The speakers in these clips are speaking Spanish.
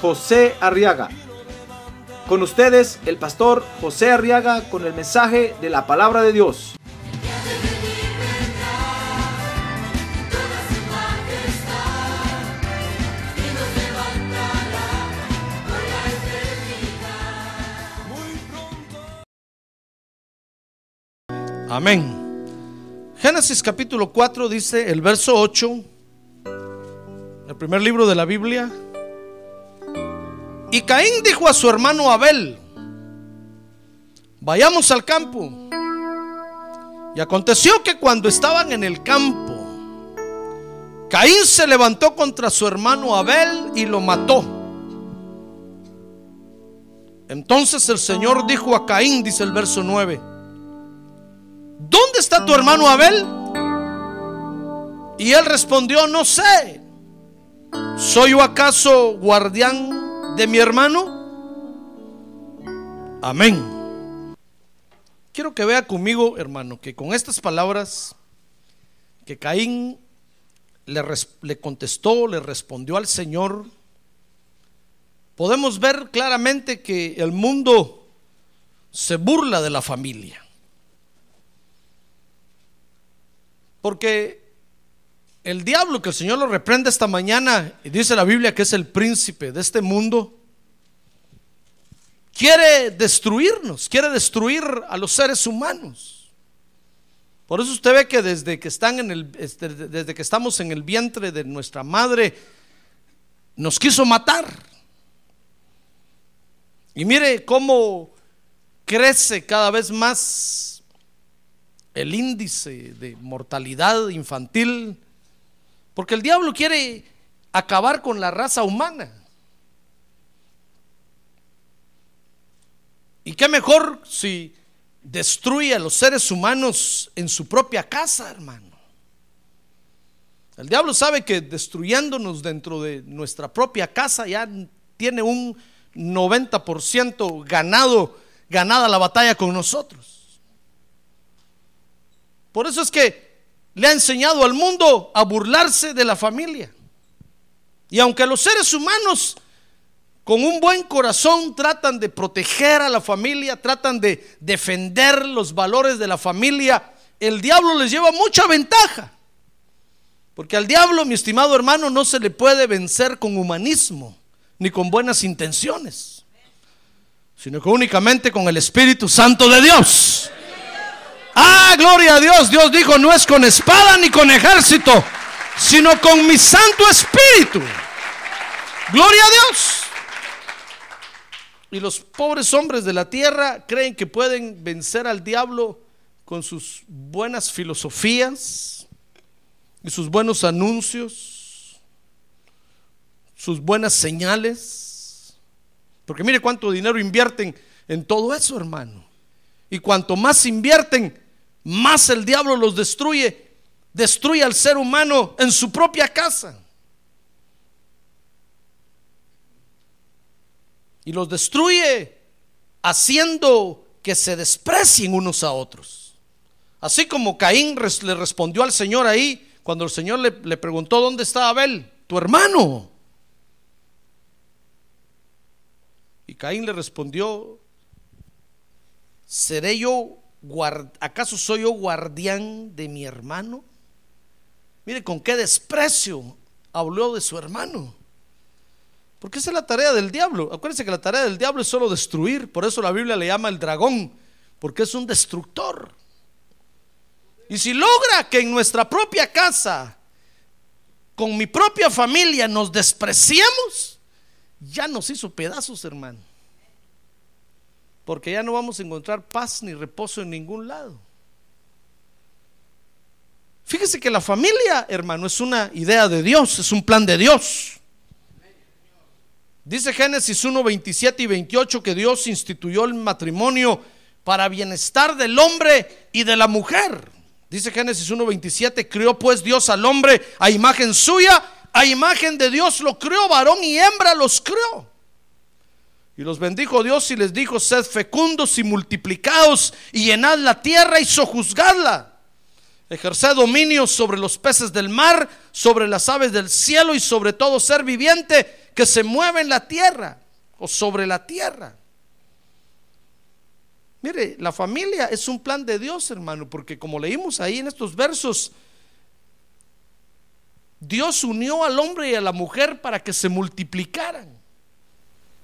José Arriaga. Con ustedes, el pastor José Arriaga con el mensaje de la palabra de Dios. Amén. Génesis capítulo 4 dice el verso 8, el primer libro de la Biblia. Y Caín dijo a su hermano Abel, vayamos al campo. Y aconteció que cuando estaban en el campo, Caín se levantó contra su hermano Abel y lo mató. Entonces el Señor dijo a Caín, dice el verso 9, ¿dónde está tu hermano Abel? Y él respondió, no sé. ¿Soy yo acaso guardián de mi hermano? Amén. Quiero que vea conmigo, hermano, que con estas palabras que Caín le, contestó, le respondió al Señor, podemos ver claramente que el mundo se burla de la familia. Porque el diablo que el Señor lo reprende esta mañana, y dice la Biblia que es el príncipe de este mundo, quiere destruirnos, quiere destruir a los seres humanos. Por eso usted ve que desde que están en el este, desde que estamos en el vientre de nuestra madre nos quiso matar. Y mire cómo crece cada vez más el índice de mortalidad infantil, porque el diablo quiere acabar con la raza humana. ¿Y qué mejor si destruye a los seres humanos en su propia casa, hermano? El diablo sabe que destruyéndonos dentro de nuestra propia casa ya tiene un 90% ganado, ganada la batalla con nosotros. Por eso es que le ha enseñado al mundo a burlarse de la familia. Y aunque los seres humanos con un buen corazón tratan de proteger a la familia, tratan de defender los valores de la familia, el diablo les lleva mucha ventaja. Porque al diablo, mi estimado hermano, no se le puede vencer con humanismo ni con buenas intenciones, sino que únicamente con el Espíritu Santo de Dios. Ah, gloria a Dios. Dios dijo, no es con espada ni con ejército, sino con mi Santo Espíritu. Gloria a Dios. Y los pobres hombres de la tierra creen que pueden vencer al diablo con sus buenas filosofías y sus buenos anuncios, sus buenas señales. Porque mire cuánto dinero invierten en todo eso, hermano. Y cuanto más invierten, más el diablo los destruye, destruye al ser humano en su propia casa. Y los destruye haciendo que se desprecien unos a otros. Así como Caín le respondió al Señor ahí, cuando el Señor le, le preguntó, ¿dónde está Abel? Tu hermano. Y Caín le respondió, ¿seré yo ¿acaso soy yo guardián de mi hermano? Mire con qué desprecio habló de su hermano. Porque esa es la tarea del diablo. Acuérdense que la tarea del diablo es solo destruir. Por eso la Biblia le llama el dragón, porque es un destructor. Y si logra que en nuestra propia casa, con mi propia familia, nos despreciemos, ya nos hizo pedazos, hermano porque ya no vamos a encontrar paz ni reposo en ningún lado. Fíjese que la familia, hermano, es una idea de Dios, es un plan de Dios. Dice Génesis 1, 27 y 28 que Dios instituyó el matrimonio para bienestar del hombre y de la mujer. Dice Génesis 1, 27, crió pues Dios al hombre a imagen suya, a imagen de Dios lo crió, varón y hembra los crió. Y los bendijo Dios y les dijo, sed fecundos y multiplicados y llenad la tierra y sojuzgadla. Ejerced dominio sobre los peces del mar, sobre las aves del cielo y sobre todo ser viviente que se mueve en la tierra o sobre la tierra. Mire, la familia es un plan de Dios, hermano, porque como leímos ahí en estos versos, Dios unió al hombre y a la mujer para que se multiplicaran.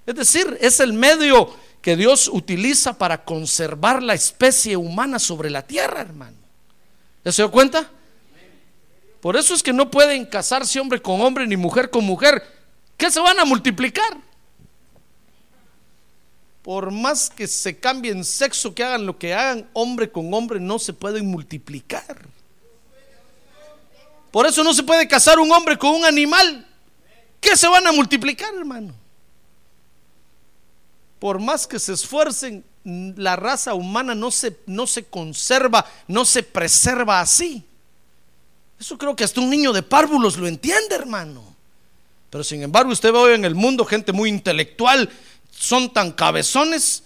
Es decir, es el medio que Dios utiliza para conservar la especie humana sobre la tierra, hermano. ¿Ya se dio cuenta? Por eso es que no pueden casarse hombre con hombre ni mujer con mujer, que se van a multiplicar. Por más que se cambien sexo, que hagan lo que hagan, hombre con hombre no se pueden multiplicar. Por eso no se puede casar un hombre con un animal. que se van a multiplicar, hermano? Por más que se esfuercen, la raza humana no se, no se conserva, no se preserva así. Eso creo que hasta un niño de párvulos lo entiende, hermano. Pero sin embargo, usted ve hoy en el mundo gente muy intelectual, son tan cabezones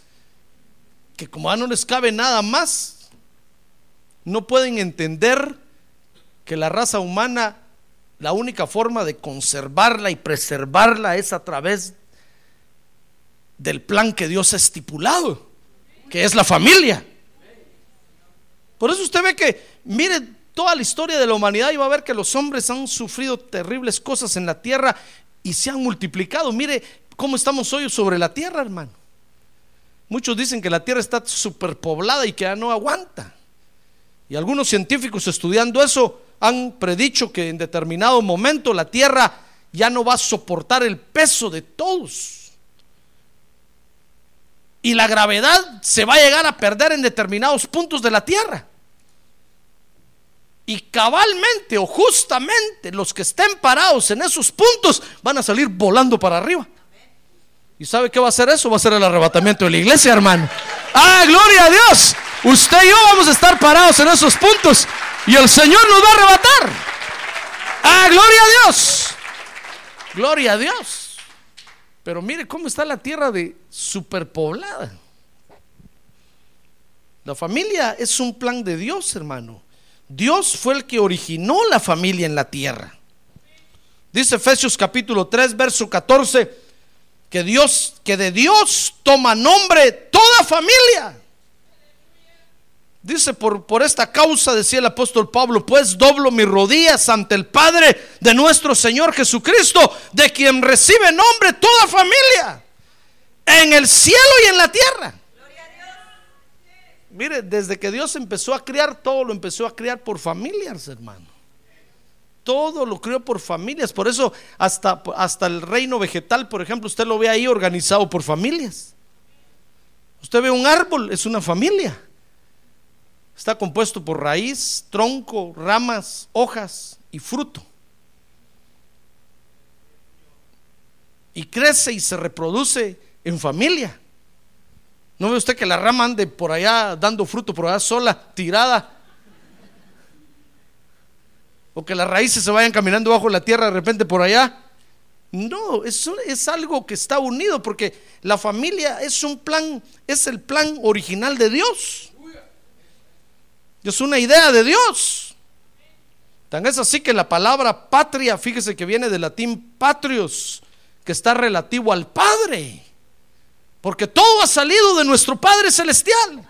que como ya no les cabe nada más, no pueden entender que la raza humana, la única forma de conservarla y preservarla es a través del plan que Dios ha estipulado, que es la familia. Por eso usted ve que, mire toda la historia de la humanidad y va a ver que los hombres han sufrido terribles cosas en la tierra y se han multiplicado. Mire cómo estamos hoy sobre la tierra, hermano. Muchos dicen que la tierra está superpoblada y que ya no aguanta. Y algunos científicos estudiando eso han predicho que en determinado momento la tierra ya no va a soportar el peso de todos y la gravedad se va a llegar a perder en determinados puntos de la Tierra. Y cabalmente o justamente los que estén parados en esos puntos van a salir volando para arriba. ¿Y sabe qué va a hacer eso? Va a ser el arrebatamiento de la iglesia, hermano. ¡Ah, gloria a Dios! Usted y yo vamos a estar parados en esos puntos y el Señor nos va a arrebatar. ¡Ah, gloria a Dios! Gloria a Dios. Pero mire cómo está la tierra de superpoblada. La familia es un plan de Dios, hermano. Dios fue el que originó la familia en la tierra. Dice Efesios capítulo 3, verso 14, que Dios, que de Dios toma nombre toda familia. Dice, por, por esta causa, decía el apóstol Pablo, pues doblo mis rodillas ante el Padre de nuestro Señor Jesucristo, de quien recibe nombre toda familia, en el cielo y en la tierra. Mire, desde que Dios empezó a criar, todo lo empezó a criar por familias, hermano. Todo lo crió por familias. Por eso hasta, hasta el reino vegetal, por ejemplo, usted lo ve ahí organizado por familias. Usted ve un árbol, es una familia. Está compuesto por raíz, tronco, ramas, hojas y fruto. Y crece y se reproduce en familia. ¿No ve usted que la rama ande por allá dando fruto, por allá sola, tirada? O que las raíces se vayan caminando bajo la tierra de repente por allá. No, eso es algo que está unido porque la familia es un plan, es el plan original de Dios. Es una idea de Dios. Tan es así que la palabra patria, fíjese que viene del latín patrios, que está relativo al Padre. Porque todo ha salido de nuestro Padre Celestial.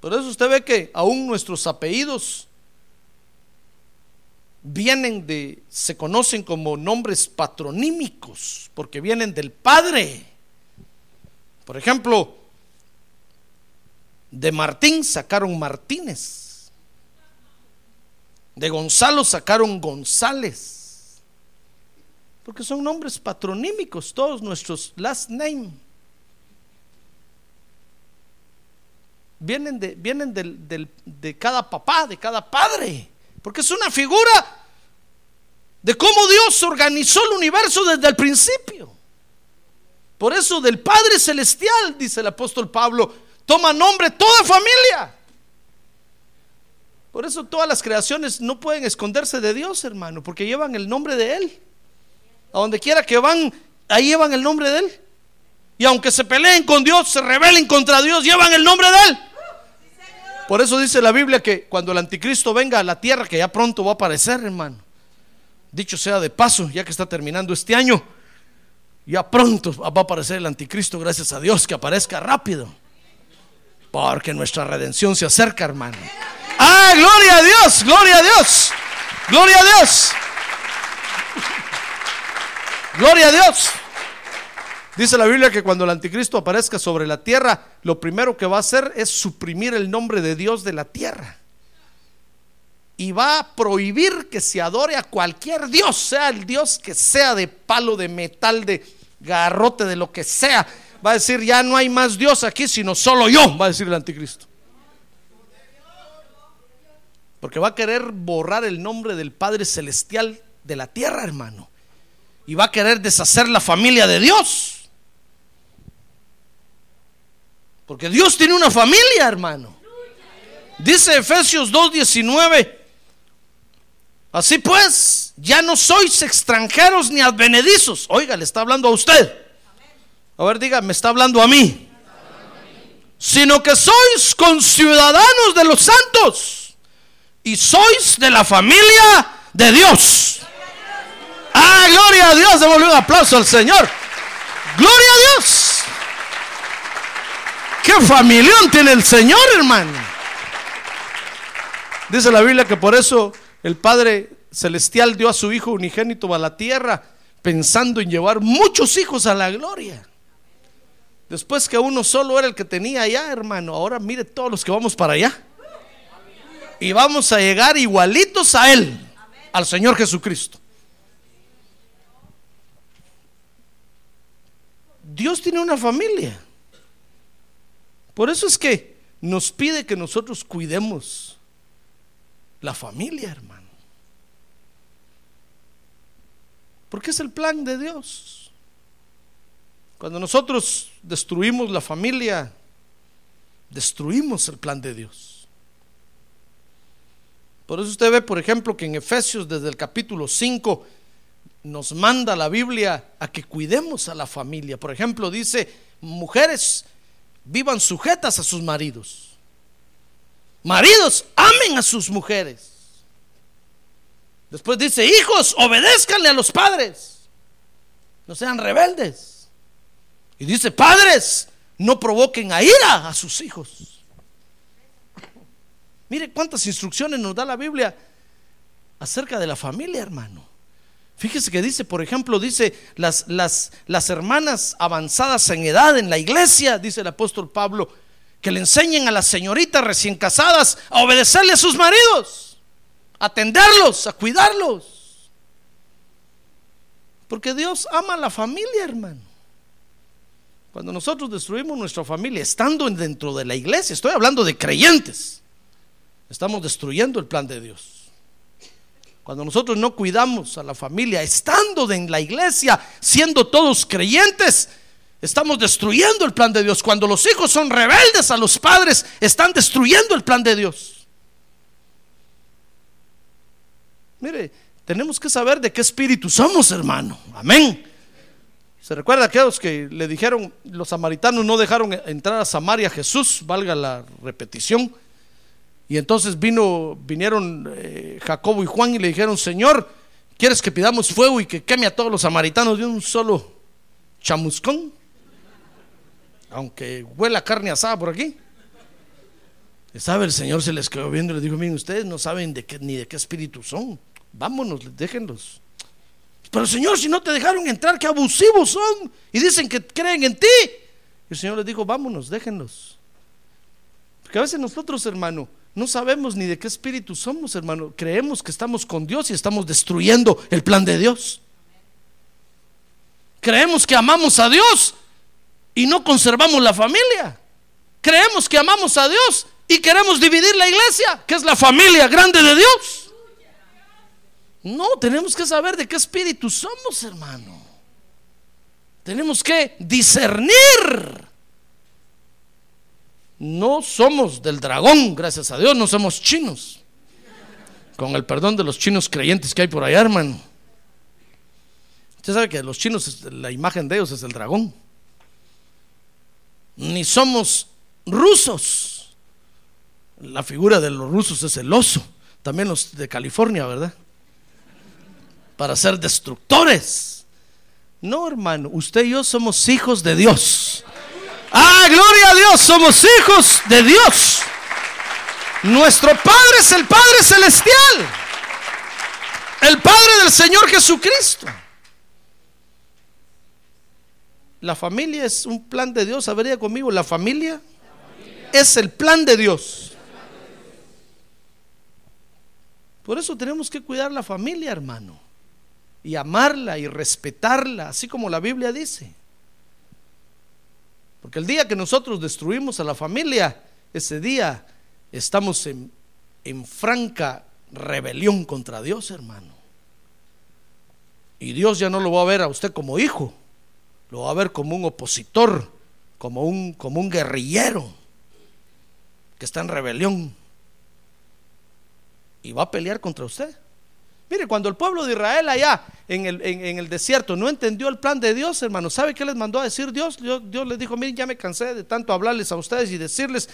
Por eso usted ve que aún nuestros apellidos vienen de, se conocen como nombres patronímicos, porque vienen del Padre. Por ejemplo, de Martín sacaron Martínez. De Gonzalo sacaron González. Porque son nombres patronímicos, todos nuestros last name. Vienen, de, vienen de cada papá, de cada padre. Porque es una figura de cómo Dios organizó el universo desde el principio. Por eso del Padre Celestial, dice el apóstol Pablo, toma nombre toda familia. Por eso todas las creaciones no pueden esconderse de Dios, hermano, porque llevan el nombre de Él. A donde quiera que van, ahí llevan el nombre de Él. Y aunque se peleen con Dios, se rebelen contra Dios, llevan el nombre de Él. Por eso dice la Biblia que cuando el anticristo venga a la tierra, que ya pronto va a aparecer, hermano. Dicho sea de paso, ya que está terminando este año, ya pronto va a aparecer el anticristo, gracias a Dios, que aparezca rápido. Porque nuestra redención se acerca, hermano. Ah, gloria a Dios, gloria a Dios, gloria a Dios. Gloria a Dios. Dice la Biblia que cuando el anticristo aparezca sobre la tierra, lo primero que va a hacer es suprimir el nombre de Dios de la tierra. Y va a prohibir que se adore a cualquier Dios, sea el Dios que sea de palo, de metal, de garrote, de lo que sea. Va a decir, ya no hay más Dios aquí, sino solo yo, va a decir el anticristo. Porque va a querer borrar el nombre del Padre Celestial de la tierra, hermano. Y va a querer deshacer la familia de Dios. Porque Dios tiene una familia, hermano. Dice Efesios 2.19. Así pues, ya no sois extranjeros ni advenedizos. Oiga, le está hablando a usted. A ver, diga, me está hablando a mí. Sino que sois conciudadanos de los santos y sois de la familia de Dios. Ah, gloria a Dios. Démosle un aplauso al Señor. Gloria a Dios. Qué familión tiene el Señor, hermano. Dice la Biblia que por eso el Padre Celestial dio a su Hijo unigénito a la tierra, pensando en llevar muchos hijos a la gloria. Después que uno solo era el que tenía allá, hermano, ahora mire todos los que vamos para allá. Y vamos a llegar igualitos a Él, al Señor Jesucristo. Dios tiene una familia. Por eso es que nos pide que nosotros cuidemos la familia, hermano. Porque es el plan de Dios. Cuando nosotros destruimos la familia, destruimos el plan de Dios. Por eso usted ve, por ejemplo, que en Efesios desde el capítulo 5 nos manda la Biblia a que cuidemos a la familia. Por ejemplo, dice, mujeres vivan sujetas a sus maridos. Maridos, amen a sus mujeres. Después dice, hijos, obedézcanle a los padres. No sean rebeldes. Y dice, padres, no provoquen a ira a sus hijos. Mire cuántas instrucciones nos da la Biblia acerca de la familia, hermano. Fíjese que dice, por ejemplo, dice las, las, las hermanas avanzadas en edad en la iglesia, dice el apóstol Pablo, que le enseñen a las señoritas recién casadas a obedecerle a sus maridos, a atenderlos, a cuidarlos. Porque Dios ama a la familia, hermano. Cuando nosotros destruimos nuestra familia, estando dentro de la iglesia, estoy hablando de creyentes, estamos destruyendo el plan de Dios. Cuando nosotros no cuidamos a la familia, estando en la iglesia, siendo todos creyentes, Estamos destruyendo el plan de Dios. Cuando los hijos son rebeldes a los padres, están destruyendo el plan de Dios. Mire, tenemos que saber de qué espíritu somos, hermano. Amén. ¿Se recuerda aquellos que le dijeron, los samaritanos no dejaron entrar a Samaria a Jesús, valga la repetición? Y entonces vino, vinieron eh, Jacobo y Juan y le dijeron, Señor, ¿quieres que pidamos fuego y que queme a todos los samaritanos de un solo chamuscón? aunque huela carne asada por aquí. ¿Sabe? El Señor se les quedó viendo y les dijo, miren, ustedes no saben de qué, ni de qué espíritu son. Vámonos, déjenlos. Pero Señor, si no te dejaron entrar, qué abusivos son. Y dicen que creen en ti. Y el Señor les dijo, vámonos, déjenlos. Porque a veces nosotros, hermano, no sabemos ni de qué espíritu somos, hermano. Creemos que estamos con Dios y estamos destruyendo el plan de Dios. Creemos que amamos a Dios y no conservamos la familia. Creemos que amamos a Dios y queremos dividir la iglesia, que es la familia grande de Dios. No, tenemos que saber de qué espíritu somos, hermano. Tenemos que discernir. No somos del dragón, gracias a Dios, no somos chinos. Con el perdón de los chinos creyentes que hay por allá, hermano. Usted sabe que los chinos, la imagen de ellos es el dragón. Ni somos rusos. La figura de los rusos es el oso. También los de California, ¿verdad? Para ser destructores. No, hermano, usted y yo somos hijos de Dios. Ah, gloria a Dios, somos hijos de Dios. Nuestro Padre es el Padre Celestial. El Padre del Señor Jesucristo. La familia es un plan de Dios. A conmigo, la familia es el plan de Dios. Por eso tenemos que cuidar la familia, hermano. Y amarla y respetarla, así como la Biblia dice. Porque el día que nosotros destruimos a la familia, ese día estamos en, en franca rebelión contra Dios, hermano. Y Dios ya no lo va a ver a usted como hijo, lo va a ver como un opositor, como un, como un guerrillero que está en rebelión y va a pelear contra usted. Mire, cuando el pueblo de Israel allá en el, en, el desierto no entendió el plan de Dios, hermano, ¿sabe qué les mandó a decir Dios? Dios? Dios les dijo, miren, ya me cansé de tanto hablarles a ustedes y decirles,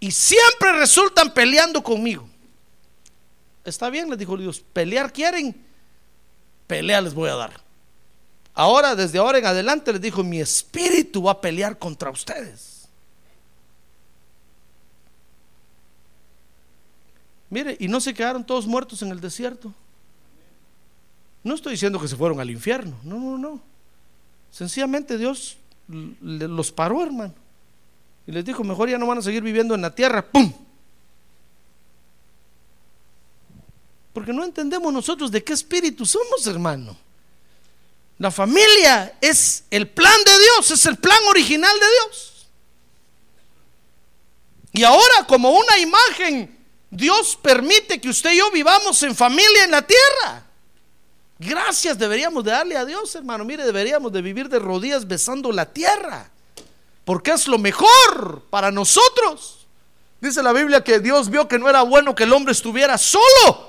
y siempre resultan peleando conmigo. Está bien, les dijo Dios, pelear quieren, pelea les voy a dar. Ahora, desde ahora en adelante, les dijo, mi espíritu va a pelear contra ustedes. Mire, y no se quedaron todos muertos en el desierto. No estoy diciendo que se fueron al infierno, no, no, no. Sencillamente Dios los paró, hermano. Y les dijo, mejor ya no van a seguir viviendo en la tierra. ¡Pum! Porque no entendemos nosotros de qué espíritu somos, hermano. La familia es el plan de Dios, es el plan original de Dios. Y ahora como una imagen, Dios permite que usted y yo vivamos en familia en la tierra. Gracias deberíamos de darle a Dios, hermano. Mire, deberíamos de vivir de rodillas besando la tierra. Porque es lo mejor para nosotros. Dice la Biblia que Dios vio que no era bueno que el hombre estuviera solo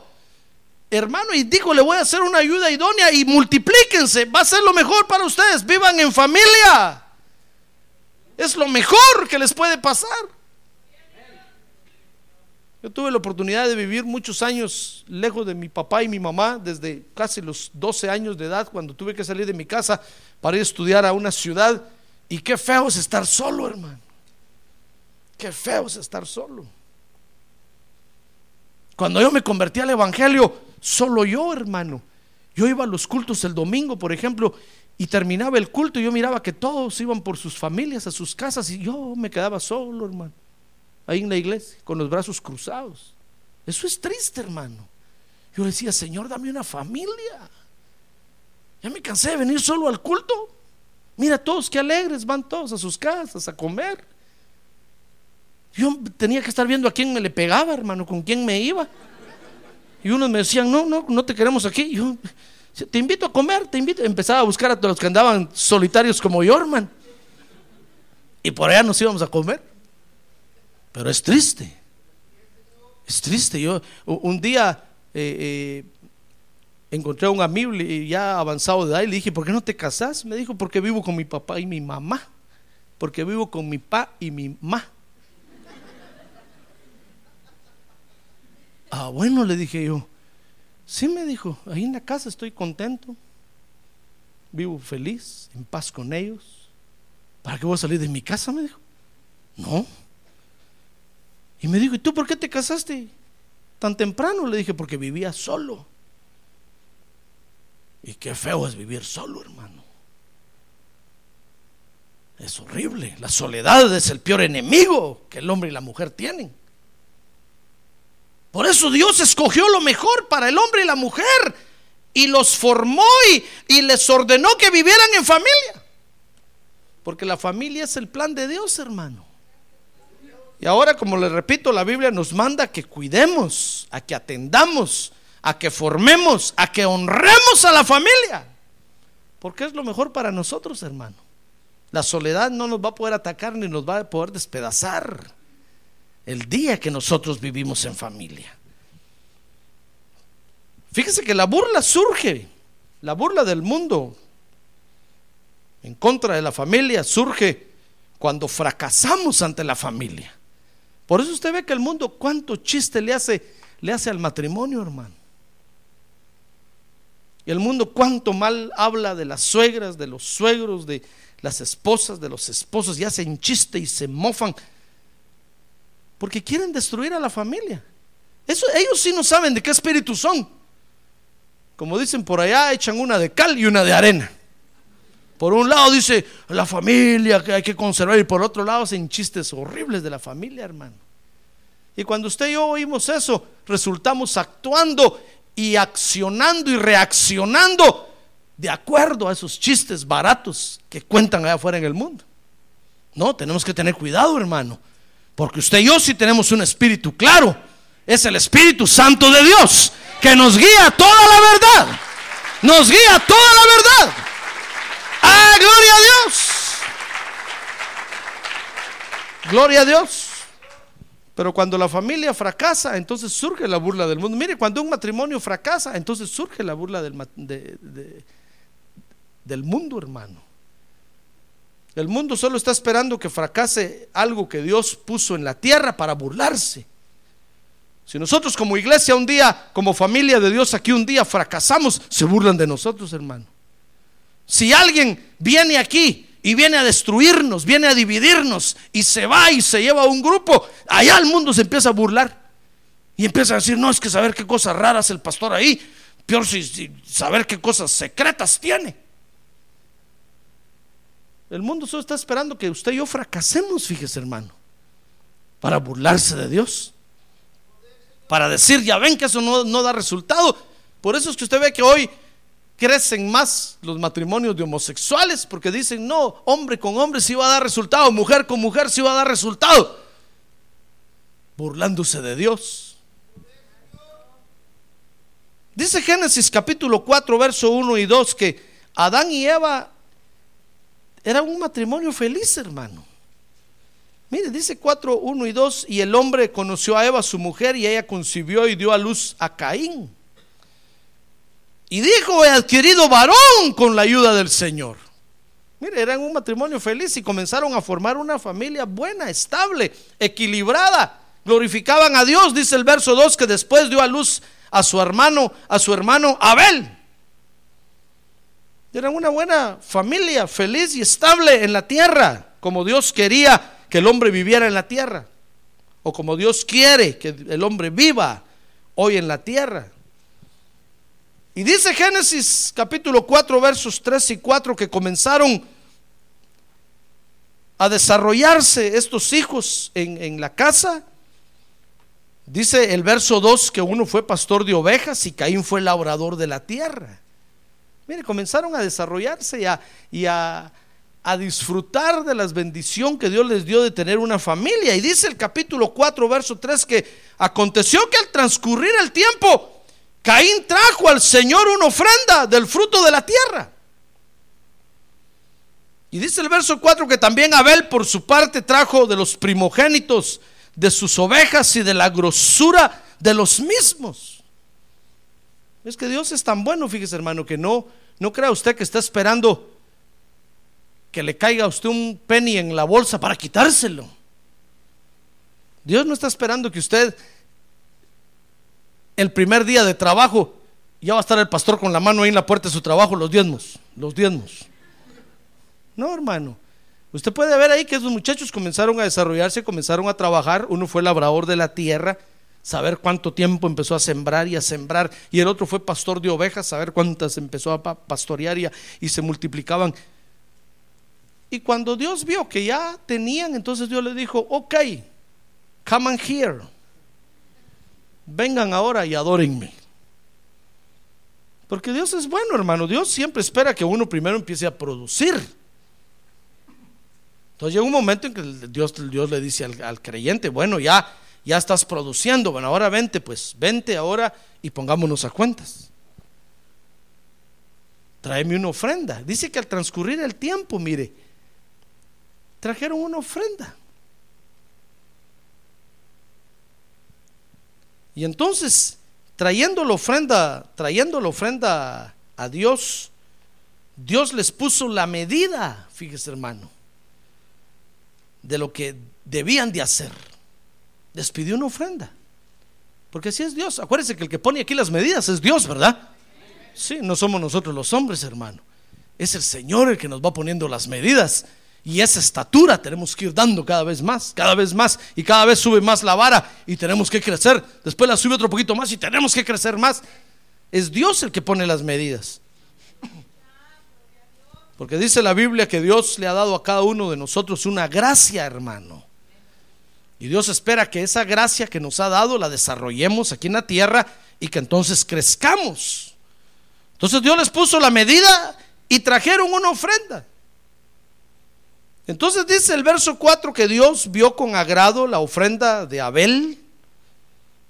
hermano, y dijo, le voy a hacer una ayuda idónea y multiplíquense, va a ser lo mejor para ustedes, vivan en familia. Es lo mejor que les puede pasar. Yo tuve la oportunidad de vivir muchos años lejos de mi papá y mi mamá, desde casi los 12 años de edad, cuando tuve que salir de mi casa para ir a estudiar a una ciudad. Y qué feo es estar solo, hermano. Qué feo es estar solo. Cuando yo me convertí al Evangelio, Solo yo, hermano. Yo iba a los cultos el domingo, por ejemplo, y terminaba el culto y yo miraba que todos iban por sus familias, a sus casas, y yo me quedaba solo, hermano, ahí en la iglesia, con los brazos cruzados. Eso es triste, hermano. Yo decía, Señor, dame una familia. Ya me cansé de venir solo al culto. Mira todos qué alegres, van todos a sus casas a comer. Yo tenía que estar viendo a quién me le pegaba, hermano, con quién me iba. Y unos me decían, no, no, no te queremos aquí. Yo, te invito a comer, te invito. Empezaba a buscar a todos los que andaban solitarios como yo. Y por allá nos íbamos a comer. Pero es triste. Es triste. Yo un día eh, eh, encontré a un amigo ya avanzado de edad y le dije, ¿por qué no te casas? Me dijo, porque vivo con mi papá y mi mamá. Porque vivo con mi papá y mi mamá. Ah, bueno, le dije yo. Sí, me dijo, ahí en la casa estoy contento. Vivo feliz, en paz con ellos. ¿Para qué voy a salir de mi casa? Me dijo. No. Y me dijo, ¿y tú por qué te casaste tan temprano? Le dije, porque vivía solo. Y qué feo es vivir solo, hermano. Es horrible. La soledad es el peor enemigo que el hombre y la mujer tienen. Por eso Dios escogió lo mejor para el hombre y la mujer y los formó y, les ordenó que vivieran en familia. Porque la familia es el plan de Dios, hermano. Y ahora, como les repito, la Biblia nos manda que cuidemos, a que atendamos a que formemos, a que honremos a la familia. Porque es lo mejor para nosotros, hermano. La soledad no nos va a poder atacar ni nos va a poder despedazar el día que nosotros vivimos en familia. Fíjese que la burla surge, la burla del mundo en contra de la familia surge cuando fracasamos ante la familia. Por eso usted ve que el mundo cuánto chiste le hace, le hace al matrimonio, hermano. Y el mundo cuánto mal habla de las suegras, de los suegros, de las esposas, de los esposos, y hacen chiste y se mofan. Porque quieren destruir a la familia. Eso, ellos sí no saben de qué espíritu son. Como dicen por allá, echan una de cal y una de arena. Por un lado dice la familia que hay que conservar y por otro lado hacen chistes horribles de la familia, hermano. Y cuando usted y yo oímos eso, resultamos actuando y accionando y reaccionando de acuerdo a esos chistes baratos que cuentan allá afuera en el mundo. No, tenemos que tener cuidado, hermano, porque usted y yo sí tenemos un espíritu claro. Es el Espíritu Santo de Dios que nos guía toda la verdad. Nos guía toda la verdad. ¡Ah, gloria a Dios! Gloria a Dios. Pero cuando la familia fracasa, entonces surge la burla del mundo. Mire, cuando un matrimonio fracasa, entonces surge la burla del, del mundo, hermano. El mundo solo está esperando que fracase algo que Dios puso en la tierra para burlarse. Si nosotros como iglesia un día, como familia de Dios aquí un día fracasamos, se burlan de nosotros, hermano. Si alguien viene aquí y viene a destruirnos, viene a dividirnos y se va y se lleva a un grupo, allá el mundo se empieza a burlar y empieza a decir, no, es que saber qué cosas raras el pastor ahí, peor si, saber qué cosas secretas tiene. El mundo solo está esperando que usted y yo fracasemos, fíjese hermano, para burlarse de Dios, para decir, ya ven que eso no, no da resultado. Por eso es que usted ve que hoy crecen más los matrimonios de homosexuales porque dicen, no, hombre con hombre sí va a dar resultado, mujer con mujer sí va a dar resultado, burlándose de Dios. Dice Génesis capítulo 4, verso 1 y 2 que Adán y Eva eran un matrimonio feliz, hermano. Mire, dice 4, 1 y 2, y el hombre conoció a Eva, su mujer, y ella concibió y dio a luz a Caín. Y dijo, he adquirido varón con la ayuda del Señor. Mire, eran un matrimonio feliz y comenzaron a formar una familia buena, estable, equilibrada. Glorificaban a Dios, dice el verso 2, que después dio a luz a su hermano, a su hermano Abel. Eran una buena familia, feliz y estable en la tierra, como Dios quería que el hombre viviera en la tierra, o como Dios quiere que el hombre viva hoy en la tierra. Y dice Génesis capítulo 4 versos 3 y 4 que comenzaron a desarrollarse estos hijos en, en la casa. Dice el verso 2 que uno fue pastor de ovejas y Caín fue labrador de la tierra. Mire, comenzaron a desarrollarse y a, y a, a disfrutar de las bendiciones que Dios les dio de tener una familia. Y dice el capítulo 4, verso 3 que aconteció que al transcurrir el tiempo, Caín trajo al Señor una ofrenda del fruto de la tierra. Y dice el verso 4 que también Abel por su parte trajo de los primogénitos de sus ovejas y de la grosura de los mismos. Es que Dios es tan bueno, fíjese hermano, que no, no crea usted que está esperando que le caiga a usted un penny en la bolsa para quitárselo. Dios no está esperando que usted el primer día de trabajo, ya va a estar el pastor con la mano ahí en la puerta de su trabajo, los diezmos, los diezmos. No, hermano. Usted puede ver ahí que esos muchachos comenzaron a desarrollarse, comenzaron a trabajar. Uno fue labrador de la tierra, saber cuánto tiempo empezó a sembrar y a sembrar. Y el otro fue pastor de ovejas, saber cuántas empezó a pastorear y, y se multiplicaban. Y cuando Dios vio que ya tenían, entonces Dios le dijo, ok, come on here vengan ahora y adórenme. Porque Dios es bueno, hermano. Dios siempre espera que uno primero empiece a producir. Entonces llega un momento en que Dios, Dios le dice al, creyente, bueno, ya, ya estás produciendo. Bueno, ahora vente, pues vente ahora y pongámonos a cuentas. Tráeme una ofrenda. Dice que al transcurrir el tiempo, mire, trajeron una ofrenda. Y entonces, trayendo la ofrenda, trayendo la ofrenda a Dios, Dios les puso la medida, fíjese hermano, de lo que debían de hacer. Les pidió una ofrenda. Porque así es Dios. Acuérdense que el que pone aquí las medidas es Dios, ¿verdad? Sí, no somos nosotros los hombres, hermano. Es el Señor el que nos va poniendo las medidas. Y esa estatura tenemos que ir dando cada vez más, cada vez más. Y cada vez sube más la vara y tenemos que crecer. Después la sube otro poquito más y tenemos que crecer más. Es Dios el que pone las medidas. Porque dice la Biblia que Dios le ha dado a cada uno de nosotros una gracia, hermano. Y Dios espera que esa gracia que nos ha dado la desarrollemos aquí en la tierra y que entonces crezcamos. Entonces Dios les puso la medida y trajeron una ofrenda. Entonces dice el verso 4 que Dios vio con agrado la ofrenda de Abel.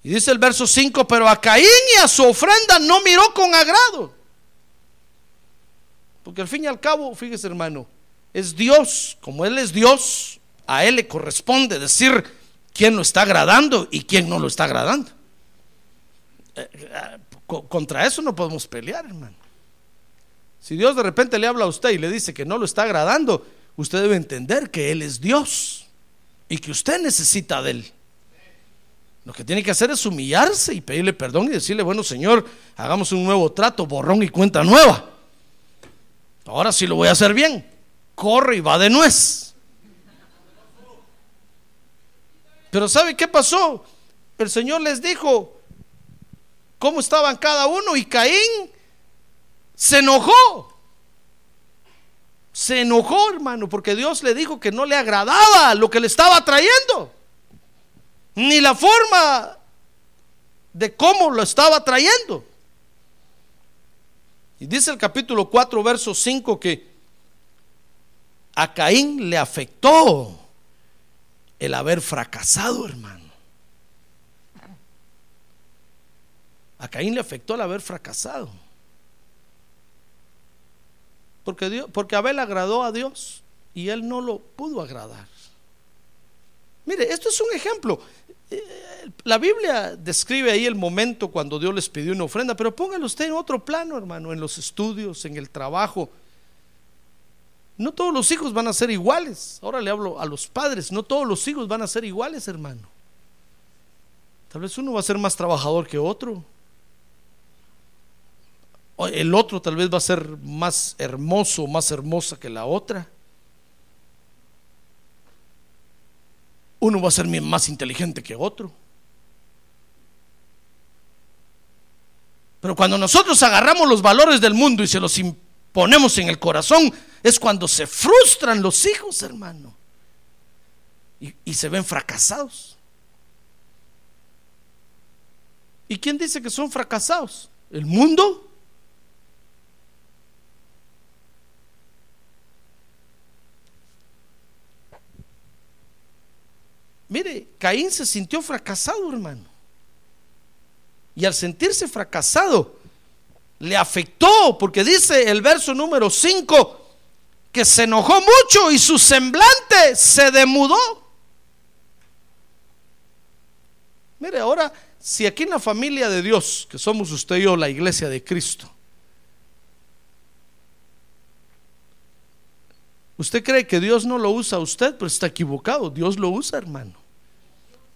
Y dice el verso 5, pero a Caín y a su ofrenda no miró con agrado. Porque al fin y al cabo, fíjese hermano, es Dios, como Él es Dios, a Él le corresponde decir quién lo está agradando y quién no lo está agradando. Eh, eh, contra eso no podemos pelear, hermano. Si Dios de repente le habla a usted y le dice que no lo está agradando, usted debe entender que Él es Dios y que usted necesita de Él. Lo que tiene que hacer es humillarse y pedirle perdón y decirle, bueno Señor, hagamos un nuevo trato, borrón y cuenta nueva. Ahora sí lo voy a hacer bien. Corre y va de nuez. Pero ¿sabe qué pasó? El Señor les dijo cómo estaban cada uno y Caín se enojó. Se enojó, hermano, porque Dios le dijo que no le agradaba lo que le estaba trayendo. Ni la forma de cómo lo estaba trayendo. Y dice el capítulo 4, verso 5 que a Caín le afectó el haber fracasado, hermano. A Caín le afectó el haber fracasado. Porque, Dios, porque Abel agradó a Dios y él no lo pudo agradar. Mire, esto es un ejemplo. Eh, la Biblia describe ahí el momento cuando Dios les pidió una ofrenda, pero póngalo usted en otro plano, hermano, en los estudios, en el trabajo. No todos los hijos van a ser iguales. Ahora le hablo a los padres. No todos los hijos van a ser iguales, hermano. Tal vez uno va a ser más trabajador que otro. El otro tal vez va a ser más hermoso, más hermosa que la otra. Uno va a ser más inteligente que otro. Pero cuando nosotros agarramos los valores del mundo y se los ponemos en el corazón, es cuando se frustran los hijos, hermano. Y, y, se ven fracasados. ¿Y quién dice que son fracasados? ¿El mundo? Mire, Caín se sintió fracasado, hermano. Y al sentirse fracasado, le afectó, porque dice el verso número 5, que se enojó mucho y su semblante se demudó. Mire, ahora, si aquí en la familia de Dios, que somos usted y yo, la iglesia de Cristo, usted cree que Dios no lo usa a usted, pero está equivocado, Dios lo usa, hermano.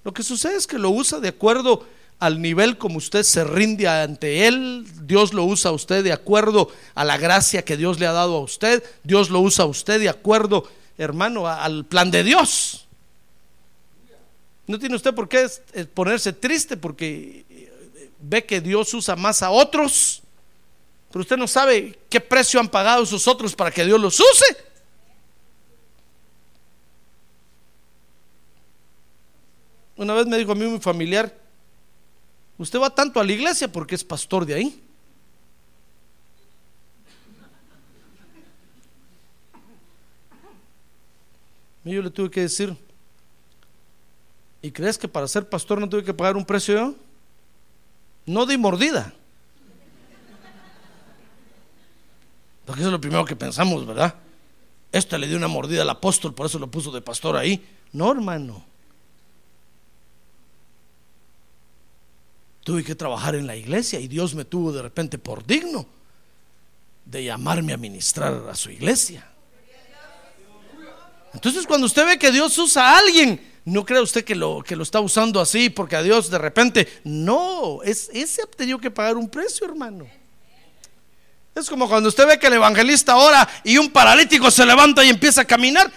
Lo que sucede es que lo usa de acuerdo al nivel como usted se rinde ante Él, Dios lo usa a usted de acuerdo a la gracia que Dios le ha dado a usted, Dios lo usa a usted de acuerdo, hermano, al plan de Dios. No tiene usted por qué ponerse triste porque eh, ve que Dios usa más a otros, pero usted no sabe qué precio han pagado esos otros para que Dios los use. Una vez me dijo a mí mi familiar, Usted va tanto a la iglesia porque es pastor de ahí. Y yo le tuve que decir, ¿Y crees que para ser pastor no tuve que pagar un precio? No di mordida. Porque eso es lo primero que pensamos, ¿verdad? Este le dio una mordida al apóstol, por eso lo puso de pastor ahí. No, hermano. Tuve que trabajar en la iglesia y Dios me tuvo de repente por digno de llamarme a ministrar a su iglesia. Entonces cuando usted ve que Dios usa a alguien, no crea usted que lo, que lo está usando así porque a Dios de repente, no, es, ese ha tenido que pagar un precio, hermano. Es como cuando usted ve que el evangelista ora y un paralítico se levanta y empieza a caminar.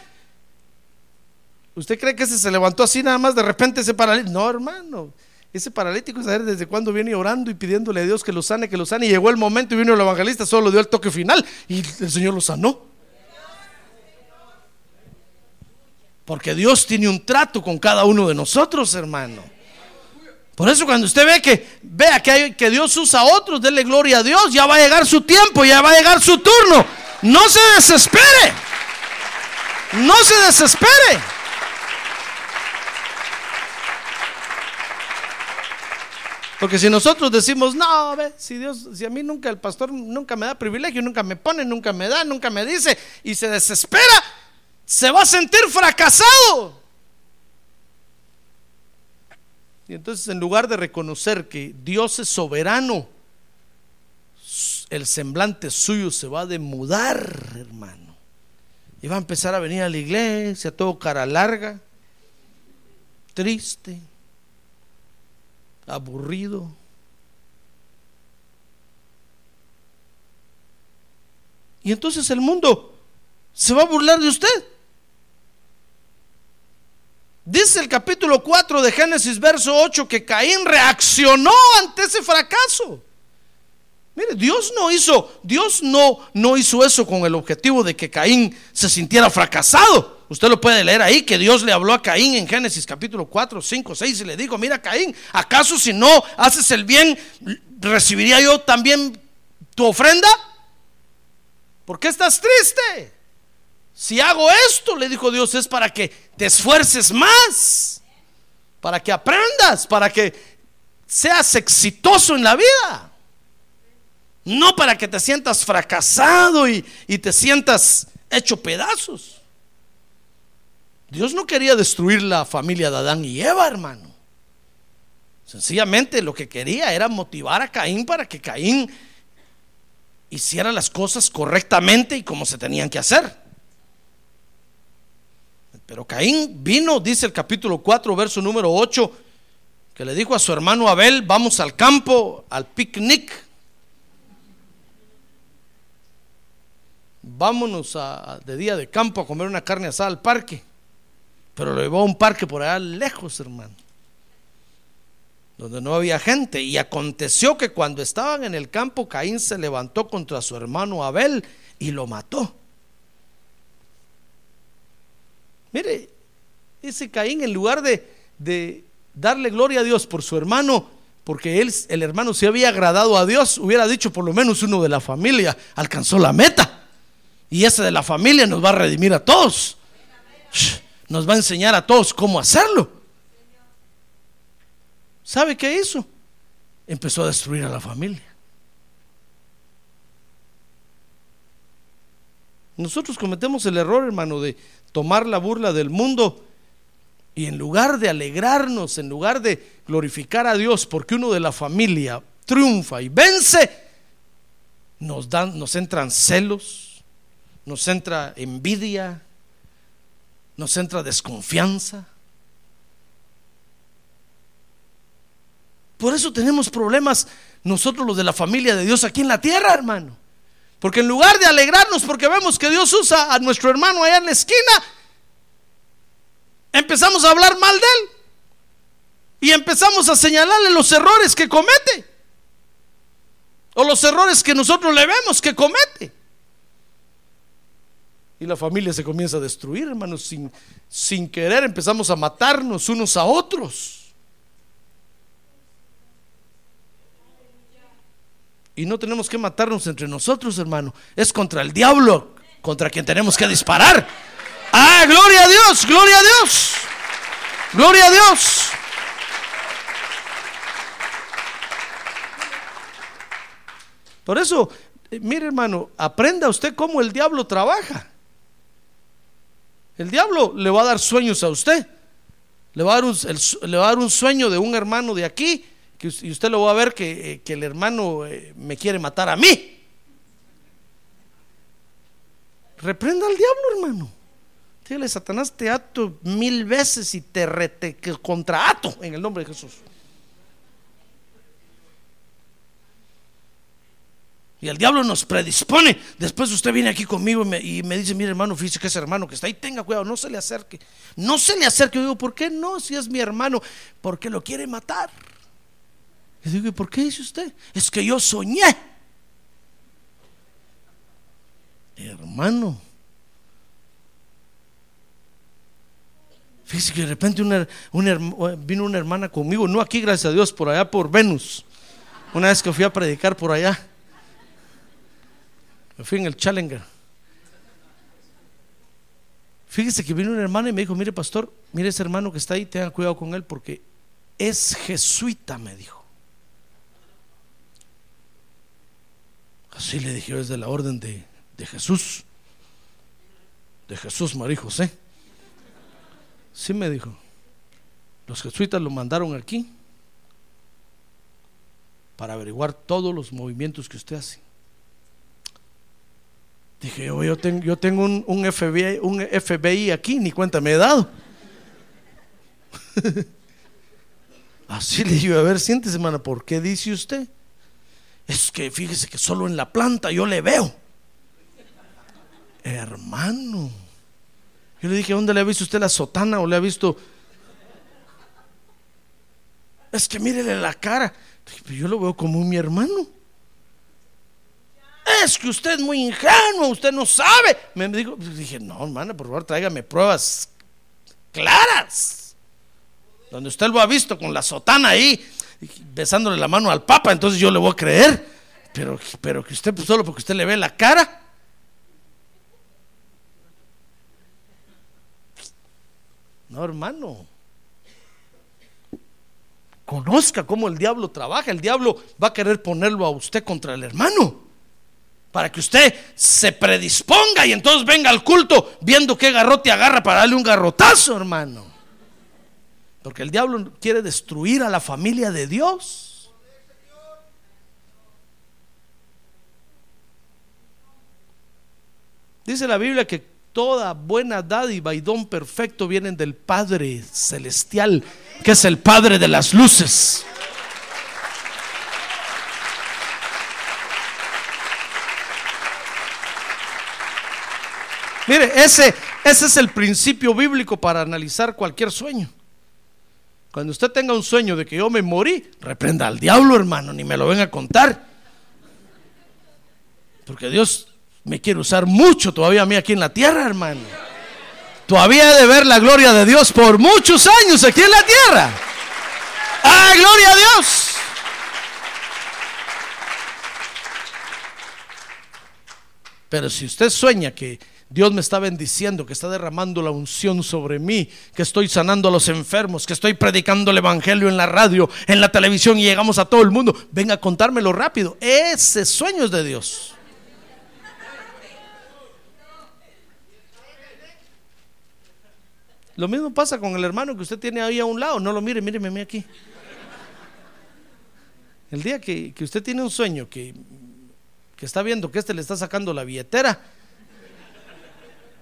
¿Usted cree que ese se levantó así nada más de repente ese paralítico? No, hermano. Ese paralítico, saber desde cuándo viene orando y pidiéndole a Dios que lo sane, que lo sane. Y llegó el momento y vino el evangelista, solo dio el toque final y el Señor lo sanó. Porque Dios tiene un trato con cada uno de nosotros, hermano. Por eso cuando usted ve que vea que, hay, que Dios usa a otros, denle gloria a Dios, ya va a llegar su tiempo, ya va a llegar su turno. No se desespere. No se desespere. Porque si nosotros decimos, no, ve, si Dios, si a mí nunca el pastor nunca me da privilegio, nunca me pone, nunca me da, nunca me dice, y se desespera, se va a sentir fracasado. Y entonces en lugar de reconocer que Dios es soberano, el semblante suyo se va a demudar, hermano. Y va a empezar a venir a la iglesia, todo cara larga, triste aburrido. Y entonces el mundo se va a burlar de usted. Dice el capítulo 4 de Génesis, verso 8, que Caín reaccionó ante ese fracaso. Mire, Dios no hizo, Dios no, no hizo eso con el objetivo de que Caín se sintiera fracasado. Usted lo puede leer ahí, que Dios le habló a Caín en Génesis capítulo 4, 5, 6 y le dijo, mira Caín, ¿acaso si no haces el bien, recibiría yo también tu ofrenda? ¿Por qué estás triste? Si hago esto, le dijo Dios, es para que te esfuerces más, para que aprendas, para que seas exitoso en la vida. No para que te sientas fracasado y, te sientas hecho pedazos. Dios no quería destruir la familia de Adán y Eva, hermano. Sencillamente lo que quería era motivar a Caín para que Caín hiciera las cosas correctamente y como se tenían que hacer. Pero Caín vino, dice el capítulo 4, verso número 8, que le dijo a su hermano Abel, vamos al campo, al picnic. vámonos a, de día de campo a comer una carne asada al parque. Pero lo llevó a un parque por allá lejos, hermano, donde no había gente. Y aconteció que cuando estaban en el campo, Caín se levantó contra su hermano Abel y lo mató. Mire, ese Caín, en lugar de, de darle gloria a Dios por su hermano, porque él, el hermano se había agradado a Dios, hubiera dicho por lo menos uno de la familia, alcanzó la meta. Y ese de la familia nos va a redimir a todos. Nos va a enseñar a todos cómo hacerlo. ¿Sabe qué hizo? Empezó a destruir a la familia. Nosotros cometemos el error, hermano, de tomar la burla del mundo y en lugar de alegrarnos, en lugar de glorificar a Dios porque uno de la familia triunfa y vence, nos dan nos entran celos, nos entra envidia, nos entra desconfianza. Por eso tenemos problemas nosotros los de la familia de Dios aquí en la tierra, hermano. Porque en lugar de alegrarnos porque vemos que Dios usa a nuestro hermano allá en la esquina, empezamos a hablar mal de él. Y empezamos a señalarle los errores que comete. O los errores que nosotros le vemos que comete. Y la familia se comienza a destruir, hermanos, sin, sin querer empezamos a matarnos unos a otros. Y no tenemos que matarnos entre nosotros, hermano. Es contra el diablo, contra quien tenemos que disparar. Ah, gloria a Dios, gloria a Dios. Gloria a Dios. Por eso, eh, mire hermano, aprenda usted cómo el diablo trabaja. El diablo le va a dar sueños a usted. Le va a dar un, sueño de un hermano de aquí y usted lo va a ver que, eh, el hermano eh, me quiere matar a mí. Reprenda al diablo, hermano. Dígale, Satanás, te ato mil veces y te rete que contraato en el nombre de Jesús. Y el diablo nos predispone. Después usted viene aquí conmigo y me, dice, mire hermano, fíjese que ese hermano que está ahí, tenga cuidado, no se le acerque. No se le acerque. Yo digo, ¿por qué no? Si es mi hermano, porque lo quiere matar. Y digo, ¿y por qué dice usted? Es que yo soñé. Hermano. Fíjese que de repente herm- vino una hermana conmigo, no aquí, gracias a Dios, por allá por Venus. Una vez que fui a predicar por allá. Me fui en el Challenger. Fíjese que vino una hermana y me dijo, mire pastor, mire ese hermano que está ahí, tenga cuidado con él porque es jesuita, me dijo. Así le dije, es de la orden de, de Jesús. De Jesús, María José. Sí me dijo. Los jesuitas lo mandaron aquí para averiguar todos los movimientos que usted hace. Dije, yo, yo tengo, yo tengo un, un FBI, un FBI aquí, ni cuenta me he dado. Así le digo, a ver, siéntese, hermana, ¿por qué dice usted? Es que fíjese que solo en la planta yo le veo. Hermano. Yo le dije, ¿dónde le ha visto usted la sotana o le ha visto? Es que mírele la cara. Dije, "Pero yo lo veo como mi hermano. Es que usted es muy ingenuo, usted no sabe. Me dijo, dije, no, hermana, por favor, tráigame pruebas claras. Donde usted lo ha visto con la sotana ahí, besándole la mano al Papa, entonces yo le voy a creer. Pero, pero que usted, solo porque usted le ve la cara. No, hermano. Conozca cómo el diablo trabaja. El diablo va a querer ponerlo a usted contra el hermano. Para que usted se predisponga y entonces venga al culto viendo qué garrote agarra para darle un garrotazo, hermano. Porque el diablo quiere destruir a la familia de Dios. Dice la Biblia que toda buena dádiva y don perfecto vienen del Padre Celestial, que es el Padre de las luces. Mire, ese, ese es el principio bíblico para analizar cualquier sueño. Cuando usted tenga un sueño de que yo me morí, reprenda al diablo, hermano, ni me lo venga a contar. Porque Dios me quiere usar mucho todavía a mí aquí en la tierra, hermano. Todavía he de ver la gloria de Dios por muchos años aquí en la tierra. ¡Ah, gloria a Dios! Pero si usted sueña que Dios me está bendiciendo, que está derramando la unción sobre mí, que estoy sanando a los enfermos, que estoy predicando el Evangelio en la radio, en la televisión y llegamos a todo el mundo, venga a contármelo rápido. Ese sueño es de Dios. Lo mismo pasa con el hermano que usted tiene ahí a un lado. No lo mire, míreme aquí. El día que, que usted tiene un sueño que, que está viendo que este le está sacando la billetera,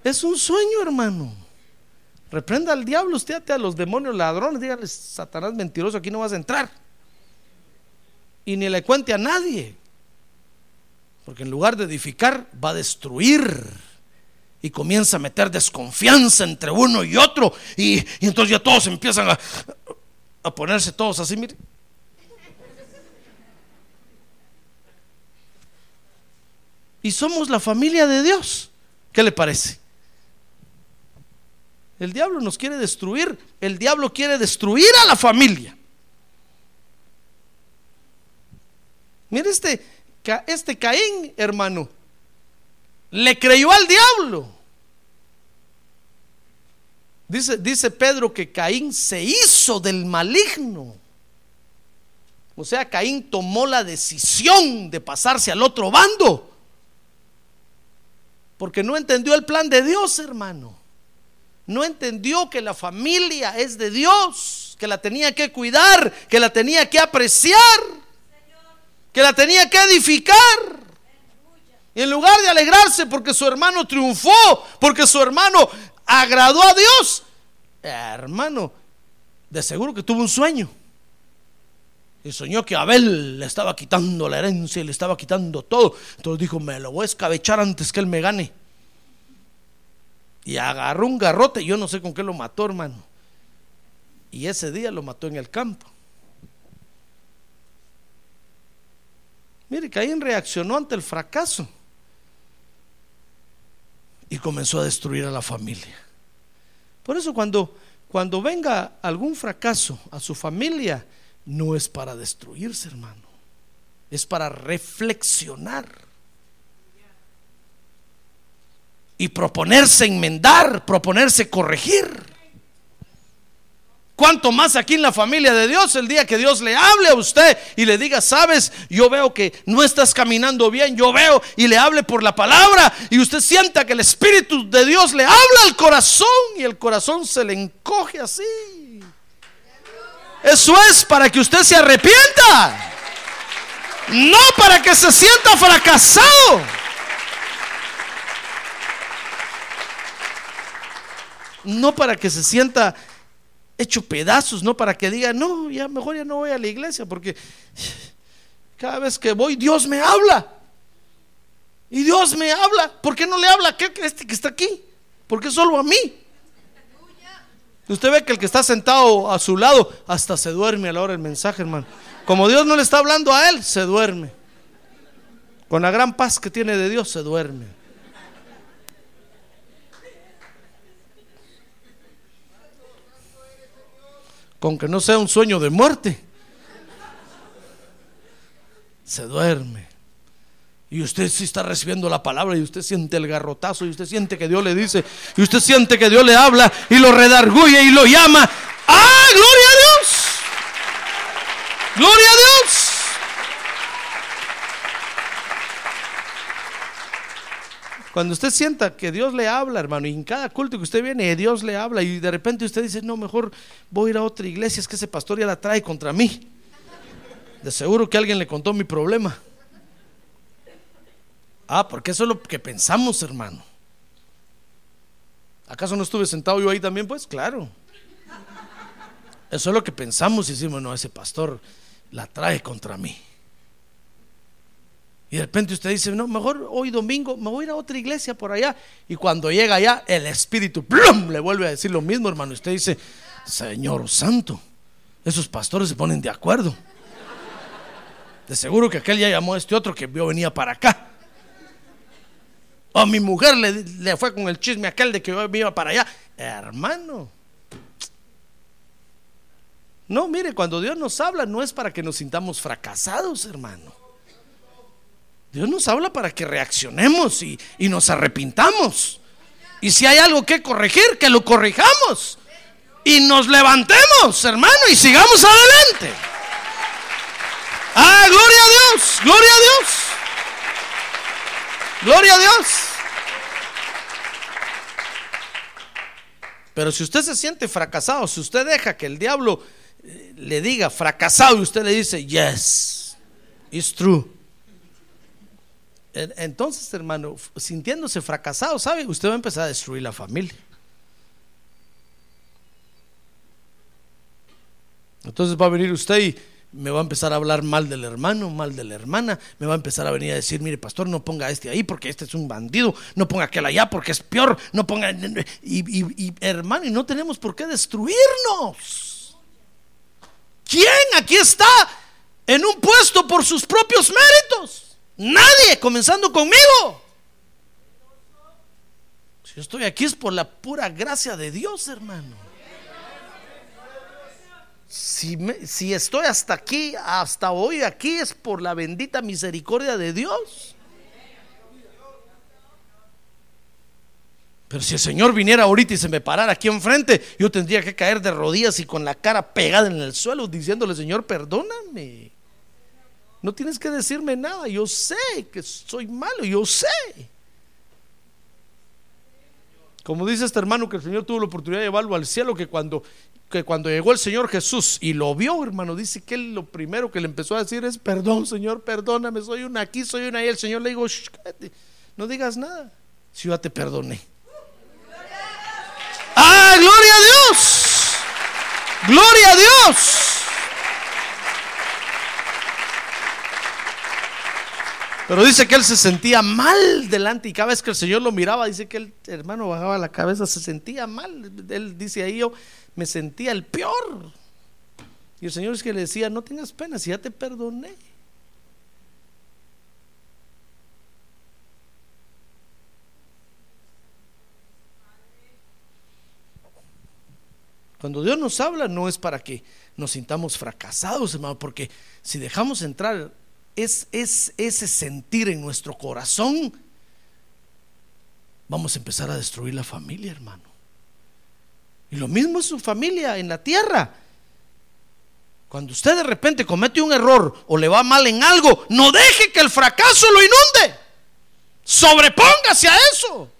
es un sueño, hermano. Reprenda al diablo, usted a los demonios ladrones, dígale, Satanás mentiroso, aquí no vas a entrar. Y ni le cuente a nadie. Porque en lugar de edificar, va a destruir. Y comienza a meter desconfianza entre uno y otro. Y, y entonces ya todos empiezan a, a ponerse todos así, mire. Y somos la familia de Dios. ¿Qué le parece? El diablo nos quiere destruir. El diablo quiere destruir a la familia. Mire este, este Caín, hermano, le creyó al diablo. Dice, dice Pedro que Caín se hizo del maligno. O sea, Caín tomó la decisión de pasarse al otro bando. Porque no entendió el plan de Dios, hermano. No entendió que la familia es de Dios, que la tenía que cuidar, que la tenía que apreciar, que la tenía que edificar. Y en lugar de alegrarse porque su hermano triunfó, porque su hermano agradó a Dios, hermano, de seguro que tuvo un sueño. Y soñó que Abel le estaba quitando la herencia y le estaba quitando todo. Entonces dijo, me lo voy a escabechar antes que él me gane. Y agarró un garrote, yo no sé con qué lo mató, hermano. Y ese día lo mató en el campo. Mire, Caín reaccionó ante el fracaso y comenzó a destruir a la familia. Por eso cuando, cuando venga algún fracaso a su familia, no es para destruirse, hermano. Es para reflexionar. Y proponerse enmendar, proponerse corregir. Cuanto más aquí en la familia de Dios, el día que Dios le hable a usted y le diga, sabes, yo veo que no estás caminando bien, yo veo y le hable por la palabra y usted sienta que el Espíritu de Dios le habla al corazón y el corazón se le encoge así. Eso es para que usted se arrepienta, no para que se sienta fracasado. No para que se sienta hecho pedazos, no para que diga, no, ya mejor ya no voy a la iglesia, porque cada vez que voy Dios me habla. Y Dios me habla. ¿Por qué no le habla a aquel que este que está aquí? ¿Por qué solo a mí? Usted ve que el que está sentado a su lado hasta se duerme a la hora del mensaje, hermano. Como Dios no le está hablando a él, se duerme. Con la gran paz que tiene de Dios, se duerme. Con que no sea un sueño de muerte, se duerme. Y usted sí está recibiendo la palabra y usted siente el garrotazo y usted siente que Dios le dice y usted siente que Dios le habla y lo redarguye y lo llama. ¡Ah, gloria a Dios! ¡Gloria a Dios! Cuando usted sienta que Dios le habla, hermano, y en cada culto que usted viene, Dios le habla, y de repente usted dice, no, mejor voy a ir a otra iglesia, es que ese pastor ya la trae contra mí. De seguro que alguien le contó mi problema. Ah, porque eso es lo que pensamos, hermano. ¿Acaso no estuve sentado yo ahí también? Pues claro. Eso es lo que pensamos y decimos, no, ese pastor la trae contra mí. Y de repente usted dice, no, mejor hoy domingo me voy a ir a otra iglesia por allá. Y cuando llega allá, el Espíritu ¡plum! le vuelve a decir lo mismo, hermano. Usted dice, Señor Santo, esos pastores se ponen de acuerdo. De seguro que aquel ya llamó a este otro que vio venía para acá. O mi mujer le, le fue con el chisme aquel de que yo iba para allá. Hermano. No, mire, cuando Dios nos habla no es para que nos sintamos fracasados, hermano. Dios nos habla para que reaccionemos y, nos arrepintamos. Y si hay algo que corregir, que lo corrijamos. Y nos levantemos, hermano, y sigamos adelante. Ah, gloria a Dios, gloria a Dios. Gloria a Dios. Pero si usted se siente fracasado, si usted deja que el diablo eh, le diga fracasado y usted le dice, yes, it's true. Entonces, hermano, sintiéndose fracasado, ¿sabe? Usted va a empezar a destruir la familia. Entonces va a venir usted y me va a empezar a hablar mal del hermano, mal de la hermana, me va a empezar a venir a decir, mire pastor, no ponga este ahí porque este es un bandido, no ponga aquel allá porque es peor, no ponga... Y, y hermano, y no tenemos por qué destruirnos. ¿Quién aquí está en un puesto por sus propios méritos? Nadie, comenzando conmigo. Si estoy aquí es por la pura gracia de Dios, hermano. Si, si estoy hasta aquí, hasta hoy aquí, es por la bendita misericordia de Dios. Pero si el Señor viniera ahorita y se me parara aquí enfrente, yo tendría que caer de rodillas y con la cara pegada en el suelo diciéndole, Señor, perdóname. No tienes que decirme nada, yo sé que soy malo, yo sé. Como dice este hermano que el Señor tuvo la oportunidad de llevarlo al cielo, que cuando, que cuando llegó el Señor Jesús y lo vio, hermano, dice que él lo primero que le empezó a decir es, perdón, Señor, perdóname, soy una aquí, soy una ahí. El Señor le dijo, "Shh, cállate, no digas nada, si yo ya te perdoné. ¡Ah, gloria a Dios! ¡Gloria a Dios! Pero dice que él se sentía mal delante y cada vez que el Señor lo miraba, dice que el hermano bajaba la cabeza, se sentía mal. Él dice ahí, yo me sentía el peor. Y el Señor es que le decía, no tengas pena, si ya te perdoné. Cuando Dios nos habla no es para que nos sintamos fracasados, hermano, porque si dejamos entrar es, es ese sentir en nuestro corazón, vamos a empezar a destruir la familia, hermano. Y lo mismo es su familia en la tierra. Cuando usted de repente comete un error o le va mal en algo, no deje que el fracaso lo inunde. Sobrepóngase a eso.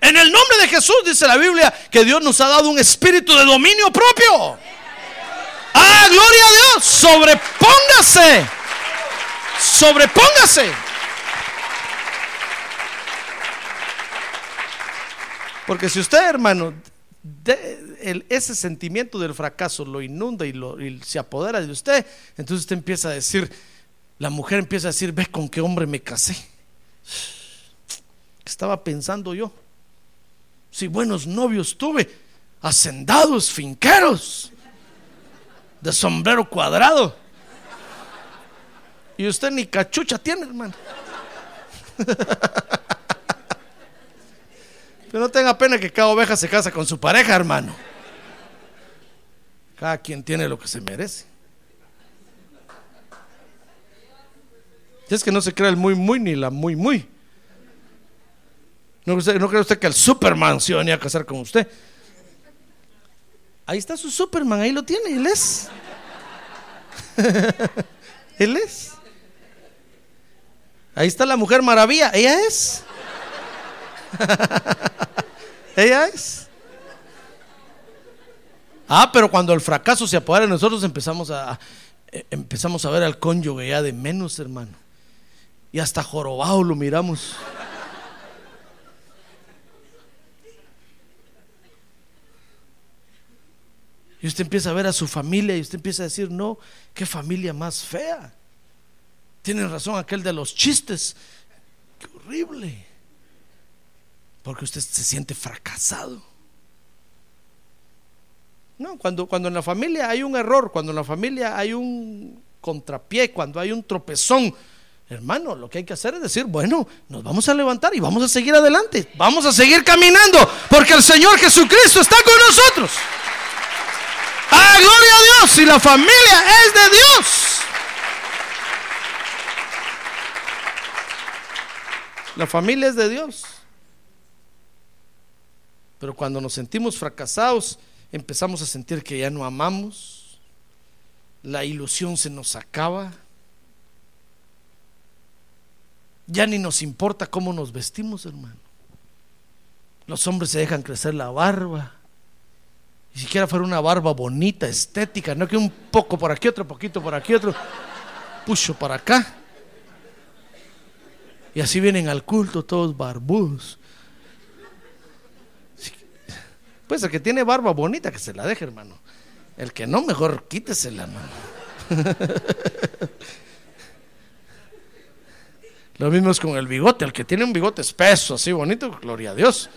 En el nombre de Jesús dice la Biblia que Dios nos ha dado un espíritu de dominio propio. Ah, gloria a Dios. Sobrepóngase. Sobrepóngase. Porque si usted, hermano, ese sentimiento del fracaso lo inunda y, se apodera de usted, entonces usted empieza a decir, la mujer empieza a decir, ve con qué hombre me casé. ¿Qué estaba pensando yo? Si buenos novios tuve, hacendados, finqueros, de sombrero cuadrado. Y usted ni cachucha tiene, hermano. Pero no tenga pena que cada oveja se casa con su pareja, hermano. Cada quien tiene lo que se merece. Y es que no se crea el muy, muy ni la muy, muy. No, cree usted que el Superman se iba a venir a casar con usted. Ahí está su Superman, ahí lo tiene, él es. él es. Ahí está la mujer maravilla, ella es. ella es. Ah, pero cuando el fracaso se apodera de nosotros empezamos a eh, empezamos a ver al cónyuge ya de menos, hermano. Y hasta jorobado lo miramos. Y usted empieza a ver a su familia y usted empieza a decir, no, qué familia más fea. Tiene razón aquel de los chistes. Qué horrible. Porque usted se siente fracasado. No, cuando, cuando en la familia hay un error, cuando en la familia hay un contrapié, cuando hay un tropezón, hermano, lo que hay que hacer es decir, bueno, nos vamos a levantar y vamos a seguir adelante, vamos a seguir caminando, porque el Señor Jesucristo está con nosotros. ¡Ah, gloria a Dios! Y la familia es de Dios. La familia es de Dios. Pero cuando nos sentimos fracasados, empezamos a sentir que ya no amamos, la ilusión se nos acaba, ya ni nos importa cómo nos vestimos, hermano. Los hombres se dejan crecer la barba, ni siquiera fuera una barba bonita, estética, no que un poco por aquí, otro poquito por aquí, otro pucho para acá. Y así vienen al culto todos barbudos. Pues el que tiene barba bonita, que se la deje, hermano. El que no, mejor quítesela, hermano. Lo mismo es con el bigote. El que tiene un bigote espeso, así bonito, gloria a Dios.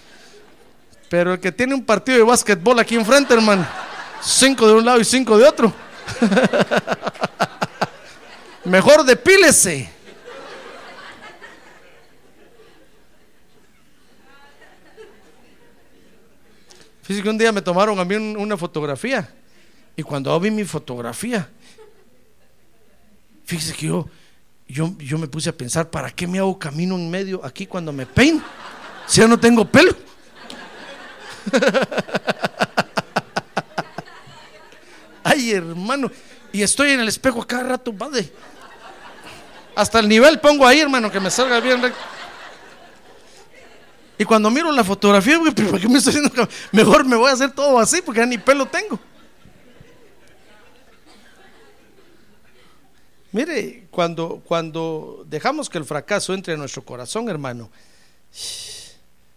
Pero el que tiene un partido de básquetbol aquí enfrente, hermano. Cinco de un lado y cinco de otro. Mejor depílese. Fíjese que un día me tomaron a mí un- una fotografía. Y cuando vi mi fotografía, fíjese que yo, yo, yo me puse a pensar, ¿para qué me hago camino en medio aquí cuando me peino? Si ya no tengo pelo. Ay, hermano. Y estoy en el espejo cada rato, padre. Hasta el nivel pongo ahí, hermano, que me salga bien recto. Y cuando miro la fotografía, güey, ¿por qué me estoy haciendo? Mejor me voy a hacer todo así porque ya ni pelo tengo. Mire, cuando, cuando dejamos que el fracaso entre en nuestro corazón, hermano,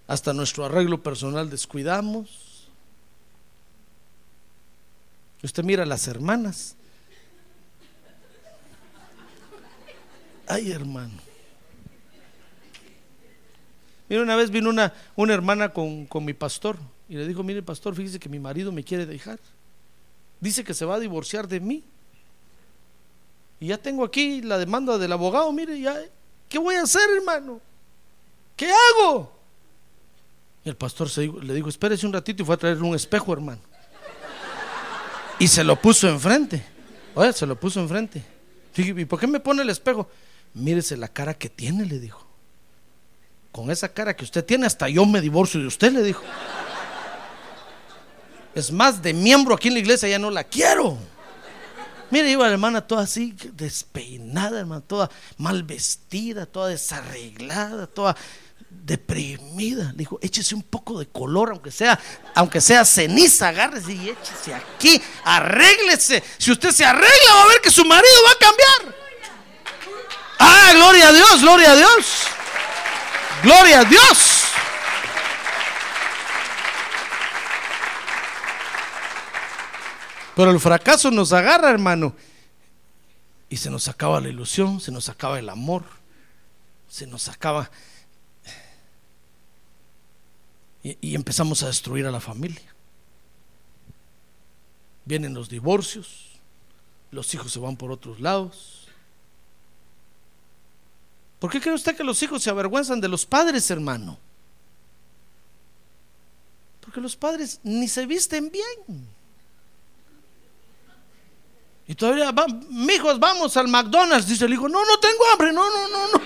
hasta nuestro arreglo personal descuidamos. Usted mira a las hermanas. Ay, hermano. Mira, una vez vino una, una hermana con, con mi pastor y le dijo, mire pastor, fíjese que mi marido me quiere dejar. Dice que se va a divorciar de mí. Y ya tengo aquí la demanda del abogado, mire, ya, ¿qué voy a hacer, hermano? ¿Qué hago? Y el pastor le dijo, espérese un ratito y fue a traer un espejo, hermano. Y se lo puso enfrente. Oye, se lo puso enfrente. ¿y por qué me pone el espejo? Mírese la cara que tiene, le dijo con esa cara que usted tiene, hasta yo me divorcio de usted, le dijo. Es más, de miembro aquí en la iglesia ya no la quiero. Mire, iba la hermana toda así, despeinada, hermana, toda mal vestida, toda desarreglada, toda deprimida. Le dijo, échese un poco de color, aunque sea, aunque sea ceniza, agárrese y échese aquí, arréglese. Si usted se arregla, va a ver que su marido va a cambiar. Ah, gloria a Dios, gloria a Dios. Gloria a Dios. Pero el fracaso nos agarra, hermano. Y se nos acaba la ilusión, se nos acaba el amor, se nos acaba... Y, empezamos a destruir a la familia. Vienen los divorcios, los hijos se van por otros lados ¿Por qué cree usted que los hijos se avergüenzan de los padres, hermano? Porque los padres ni se visten bien. Y todavía, hijos, vamos al McDonald's. Dice el hijo, no, no tengo hambre, no, no, no, no.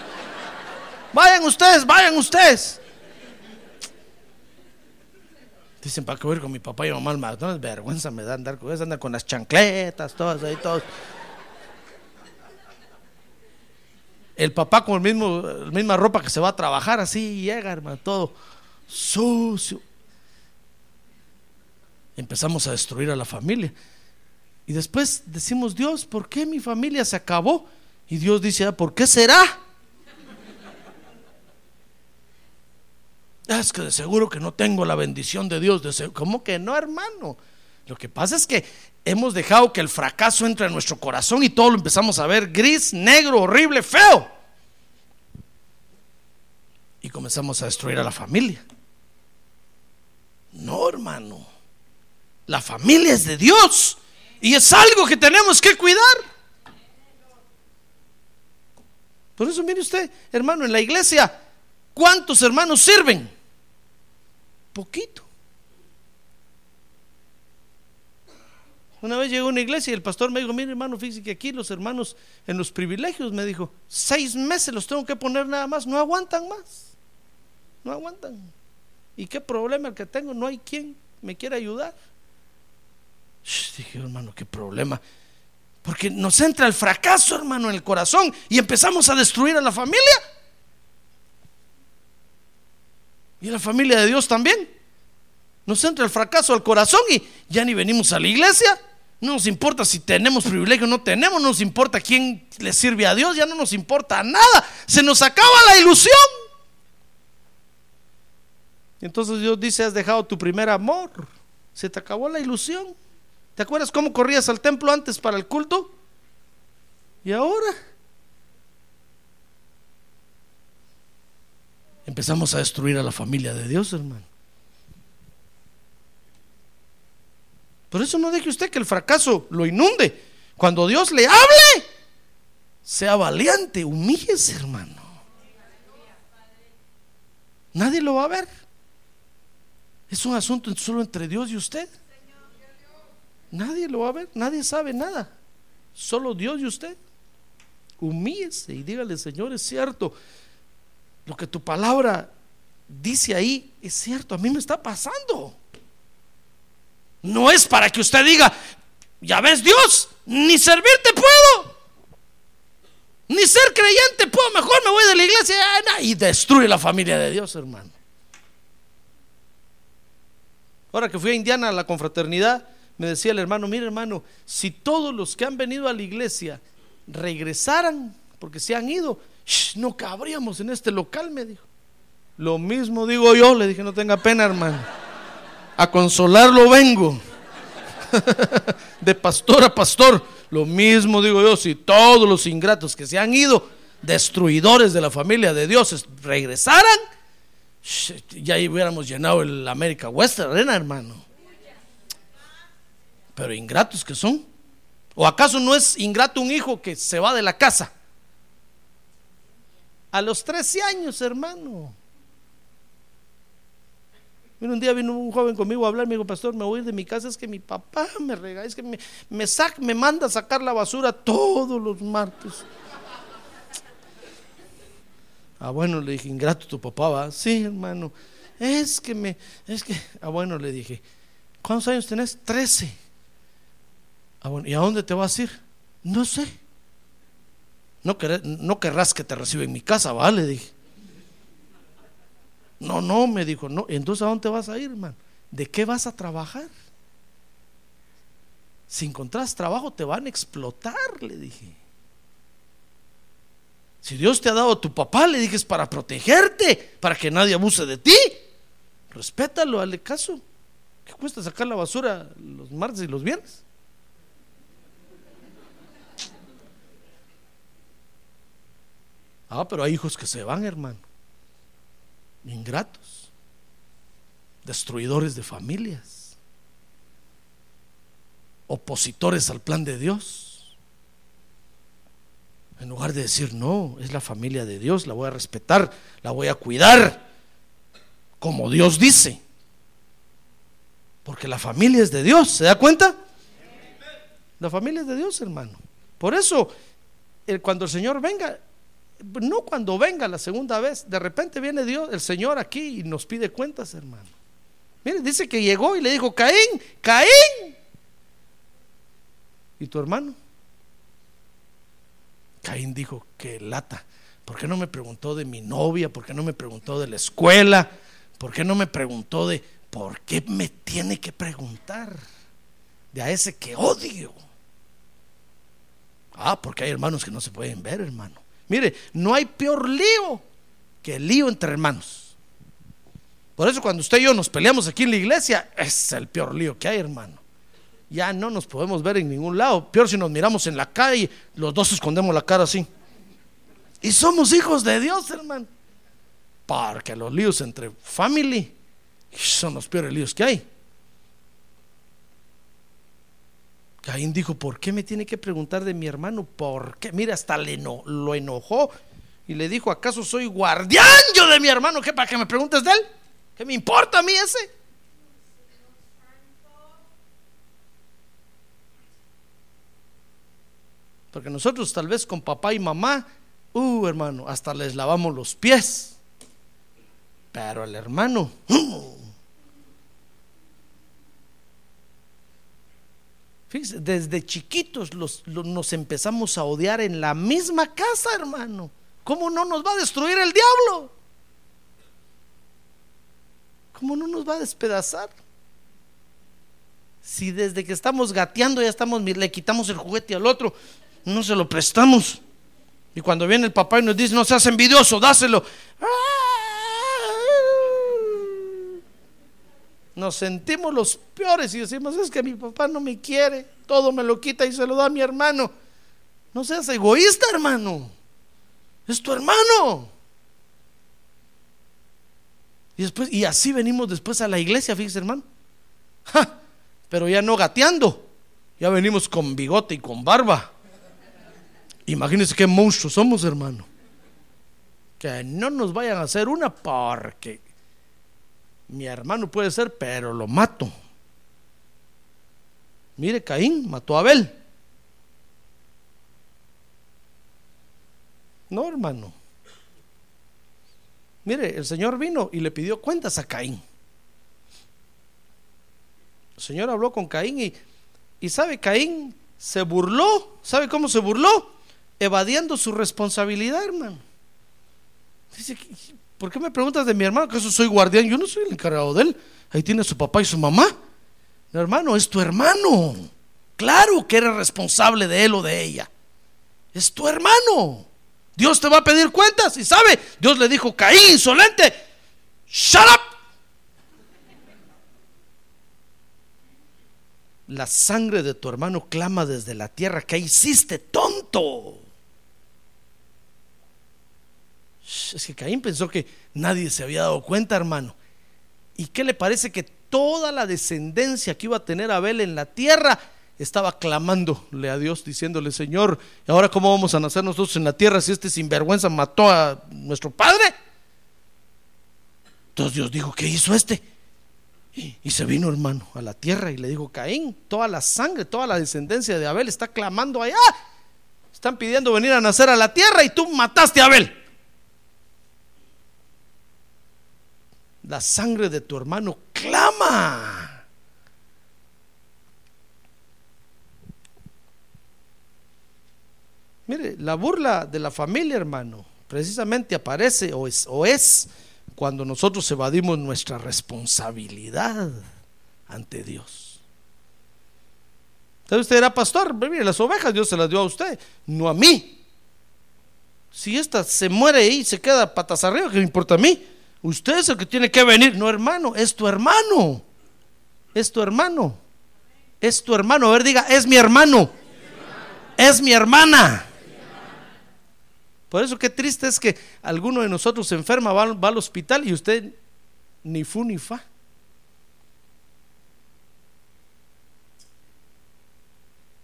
Vayan ustedes, vayan ustedes. Dicen, ¿para qué voy con mi papá y mamá al McDonald's? Vergüenza me da andar con andar con las chancletas, todas ahí, todos. El papá con el mismo, la misma ropa que se va a trabajar, así llega, hermano, todo sucio. Empezamos a destruir a la familia. Y después decimos, Dios, ¿por qué mi familia se acabó? Y Dios dice, ah, ¿por qué será? Ah, es que de seguro que no tengo la bendición de Dios. ¿Cómo que no, hermano? Lo que pasa es que hemos dejado que el fracaso entre en nuestro corazón y todo lo empezamos a ver gris, negro, horrible, feo. Y comenzamos a destruir a la familia. No, hermano. La familia es de Dios y es algo que tenemos que cuidar. Por eso mire usted, hermano, en la iglesia, ¿cuántos hermanos sirven? Poquito. Una vez llegó a una iglesia y el pastor me dijo, mire hermano, fíjese que aquí los hermanos en los privilegios, me dijo, seis meses los tengo que poner nada más, no aguantan más, no aguantan. ¿Y qué problema el que tengo? No hay quien me quiera ayudar. dije, hermano, qué problema. Porque nos entra el fracaso, hermano, en el corazón y empezamos a destruir a la familia. Y la familia de Dios también. Nos entra el fracaso al corazón y ya ni venimos a la iglesia. No nos importa si tenemos privilegio o no tenemos, no nos importa quién le sirve a Dios, ya no nos importa nada. Se nos acaba la ilusión. Entonces Dios dice, has dejado tu primer amor. Se te acabó la ilusión. ¿Te acuerdas cómo corrías al templo antes para el culto? Y ahora empezamos a destruir a la familia de Dios, hermano. Por eso no deje usted que el fracaso lo inunde. Cuando Dios le hable, sea valiente, humíllese, hermano. Nadie lo va a ver. Es un asunto solo entre Dios y usted. Nadie lo va a ver, nadie sabe nada. Solo Dios y usted. Humíllese y dígale, Señor, es cierto. Lo que tu palabra dice ahí es cierto. A mí me está pasando. No es para que usted diga, ya ves Dios, ni servirte puedo. Ni ser creyente puedo, mejor me voy de la iglesia y destruye la familia de Dios, hermano. Ahora que fui a Indiana a la confraternidad, me decía el hermano, mire hermano, si todos los que han venido a la iglesia regresaran, porque se han ido, no cabríamos en este local, me dijo. Lo mismo digo yo, le dije, no tenga pena, hermano. A consolarlo vengo. De pastor a pastor. Lo mismo digo yo, si todos los ingratos que se han ido, destruidores de la familia de Dios, regresaran, ya hubiéramos llenado el América Western Arena, hermano. Pero ingratos que son. ¿O acaso no es ingrato un hijo que se va de la casa? A los 13 años, hermano. Un día vino un joven conmigo a hablar, me dijo, pastor, me voy de mi casa, es que mi papá me regala, es que me, me, me manda a sacar la basura todos los martes. Ah, bueno, le dije, ingrato tu papá, va. Sí, hermano. Es que me, es que, ah, bueno, le dije, ¿cuántos años tenés? Trece. Ah, bueno, ¿y a dónde te vas a ir? No sé. No, no querrás que te reciba en mi casa, ¿vale? Dije. No, no, me dijo, no. Entonces, ¿a dónde vas a ir, hermano? ¿De qué vas a trabajar? Si encontrás trabajo, te van a explotar, le dije. Si Dios te ha dado a tu papá, le dije, es para protegerte, para que nadie abuse de ti. Respétalo, hazle caso. ¿Qué cuesta sacar la basura los martes y los viernes? Ah, pero hay hijos que se van, hermano. Ingratos. Destruidores de familias. Opositores al plan de Dios. En lugar de decir, no, es la familia de Dios, la voy a respetar, la voy a cuidar, como Dios dice. Porque la familia es de Dios, ¿se da cuenta? La familia es de Dios, hermano. Por eso, cuando el Señor venga, no cuando venga la segunda vez, de repente viene Dios, el Señor aquí y nos pide cuentas, hermano. Mire, dice que llegó y le dijo, Caín, Caín. ¿Y tu hermano? Caín dijo, que lata. ¿Por qué no me preguntó de mi novia? ¿Por qué no me preguntó de la escuela? ¿Por qué no me preguntó de, ¿por qué me tiene que preguntar? De a ese que odio. Ah, porque hay hermanos que no se pueden ver, hermano. Mire, no hay peor lío que el lío entre hermanos. Por eso cuando usted y yo nos peleamos aquí en la iglesia, es el peor lío que hay, hermano. Ya no nos podemos ver en ningún lado. Peor si nos miramos en la calle, los dos escondemos la cara así. Y somos hijos de Dios, hermano. Porque los líos entre family son los peores líos que hay. Caín dijo, ¿por qué me tiene que preguntar de mi hermano? ¿Por qué? Mira, hasta le lo enojó y le dijo, ¿acaso soy guardián yo de mi hermano? ¿Qué para que me preguntes de él? ¿Qué me importa a mí ese? Porque nosotros tal vez con papá y mamá, uh, hermano, hasta les lavamos los pies. Pero el hermano, uh, desde chiquitos nos empezamos a odiar en la misma casa, hermano. ¿Cómo no nos va a destruir el diablo? ¿Cómo no nos va a despedazar? Si desde que estamos gateando ya estamos, le quitamos el juguete al otro, no se lo prestamos. Y cuando viene el papá y nos dice, no seas envidioso, dáselo. Nos sentimos los peores y decimos, es que mi papá no me quiere, todo me lo quita y se lo da a mi hermano. No seas egoísta, hermano. Es tu hermano. Y después, y así venimos después a la iglesia, fíjese, hermano. pero ya no gateando, ya venimos con bigote y con barba. Imagínense qué monstruos somos, hermano. Que no nos vayan a hacer una porque mi hermano puede ser, pero lo mato. Mire, Caín mató a Abel. No, hermano. Mire, el Señor vino y le pidió cuentas a Caín. El Señor habló con Caín y, y sabe, Caín se burló. ¿Sabe cómo se burló? Evadiendo su responsabilidad, hermano. Dice, ¿por qué me preguntas de mi hermano? Que eso soy guardián. Yo no soy el encargado de él. Ahí tiene su papá y su mamá. No, hermano, es tu hermano. Claro que eres responsable de él o de ella. Es tu hermano. Dios te va a pedir cuentas. Y sabe, Dios le dijo, Caín, insolente, shut up. La sangre de tu hermano clama desde la tierra. ¿Qué hiciste, tonto? Es que Caín pensó que nadie se había dado cuenta, hermano. ¿Y qué le parece que toda la descendencia que iba a tener Abel en la tierra estaba clamándole a Dios, diciéndole, Señor, ¿y ahora cómo vamos a nacer nosotros en la tierra si este sinvergüenza mató a nuestro padre? Entonces Dios dijo, ¿qué hizo este? Y, y, se vino, hermano, a la tierra y le dijo, Caín, toda la sangre, toda la descendencia de Abel está clamando allá. Están pidiendo venir a nacer a la tierra y tú mataste a Abel. La sangre de tu hermano clama. Mire, la burla de la familia, hermano, precisamente aparece o es, o es cuando nosotros evadimos nuestra responsabilidad ante Dios. Entonces usted era pastor, mire, las ovejas Dios se las dio a usted, no a mí. Si esta se muere ahí, se queda patas arriba, ¿qué me importa a mí? Usted es el que tiene que venir, no hermano, es tu hermano. Es tu hermano. Es tu hermano. A ver, diga, es mi hermano. Es mi hermana. Por eso qué triste es que alguno de nosotros se enferma, va, al hospital y usted ni fu ni fa.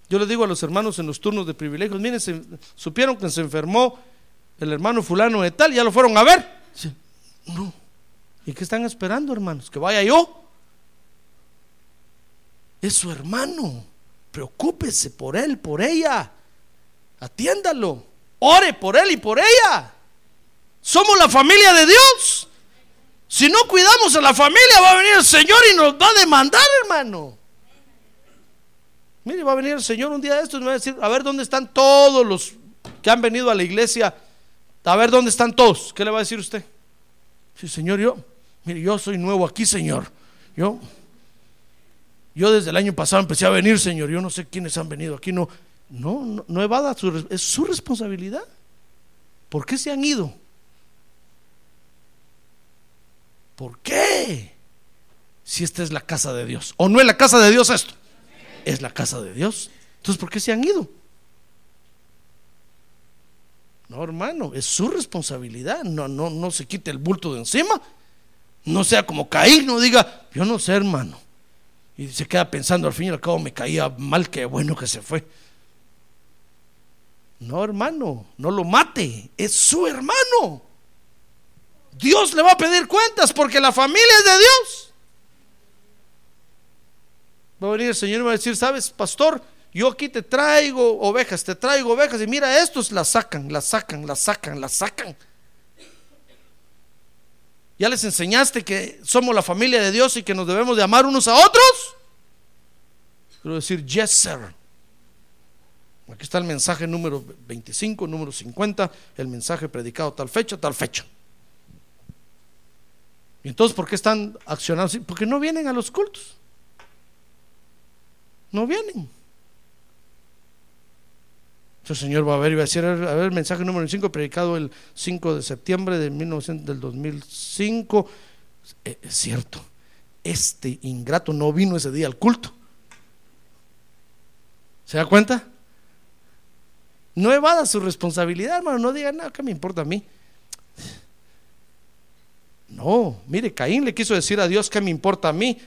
Yo le digo a los hermanos en los turnos de privilegios, miren, supieron que se enfermó el hermano fulano de tal, ya lo fueron a ver. Sí, no. ¿Y qué están esperando, hermanos? Que vaya yo. Es su hermano. Preocúpese por él, por ella. Atiéndalo. Ore por él y por ella. Somos la familia de Dios. Si no cuidamos a la familia, va a venir el Señor y nos va a demandar, hermano. Mire, va a venir el Señor un día de estos y va a decir, a ver dónde están todos los que han venido a la iglesia. A ver dónde están todos. ¿Qué le va a decir usted? Sí, Señor, yo, mire, yo soy nuevo aquí, Señor. Yo, yo desde el año pasado empecé a venir, Señor. Yo no sé quiénes han venido aquí. No, no, no, no evada es su responsabilidad. ¿Por qué se han ido? ¿Por qué? Si esta es la casa de Dios. ¿O no es la casa de Dios esto? Es la casa de Dios. Entonces, ¿por qué se han ido? No, hermano, es su responsabilidad. No, no, no se quite el bulto de encima. No sea como Caín, no diga, yo no sé, hermano. Y se queda pensando, al fin y al cabo me caía mal, qué bueno que se fue. No, hermano, no lo mate, es su hermano. Dios le va a pedir cuentas porque la familia es de Dios. Va a venir el Señor y va a decir, sabes, pastor, yo aquí te traigo ovejas, te traigo ovejas y mira, estos las sacan, las sacan, las sacan, las sacan. ¿Ya les enseñaste que somos la familia de Dios y que nos debemos de amar unos a otros? Quiero decir, yes, sir. Aquí está el mensaje número 25, número 50, el mensaje predicado tal fecha, tal fecha. ¿Y entonces por qué están accionando así? Porque no vienen a los cultos. No vienen. Entonces el Señor va a ver y va a decir, a ver el mensaje número 5, predicado el 5 de septiembre de 1900, del 2005. Eh, es cierto, este ingrato no vino ese día al culto. ¿Se da cuenta? No evada su responsabilidad, hermano. No diga nada, ¿qué me importa a mí? No, mire, Caín le quiso decir a Dios, ¿qué me importa a mí?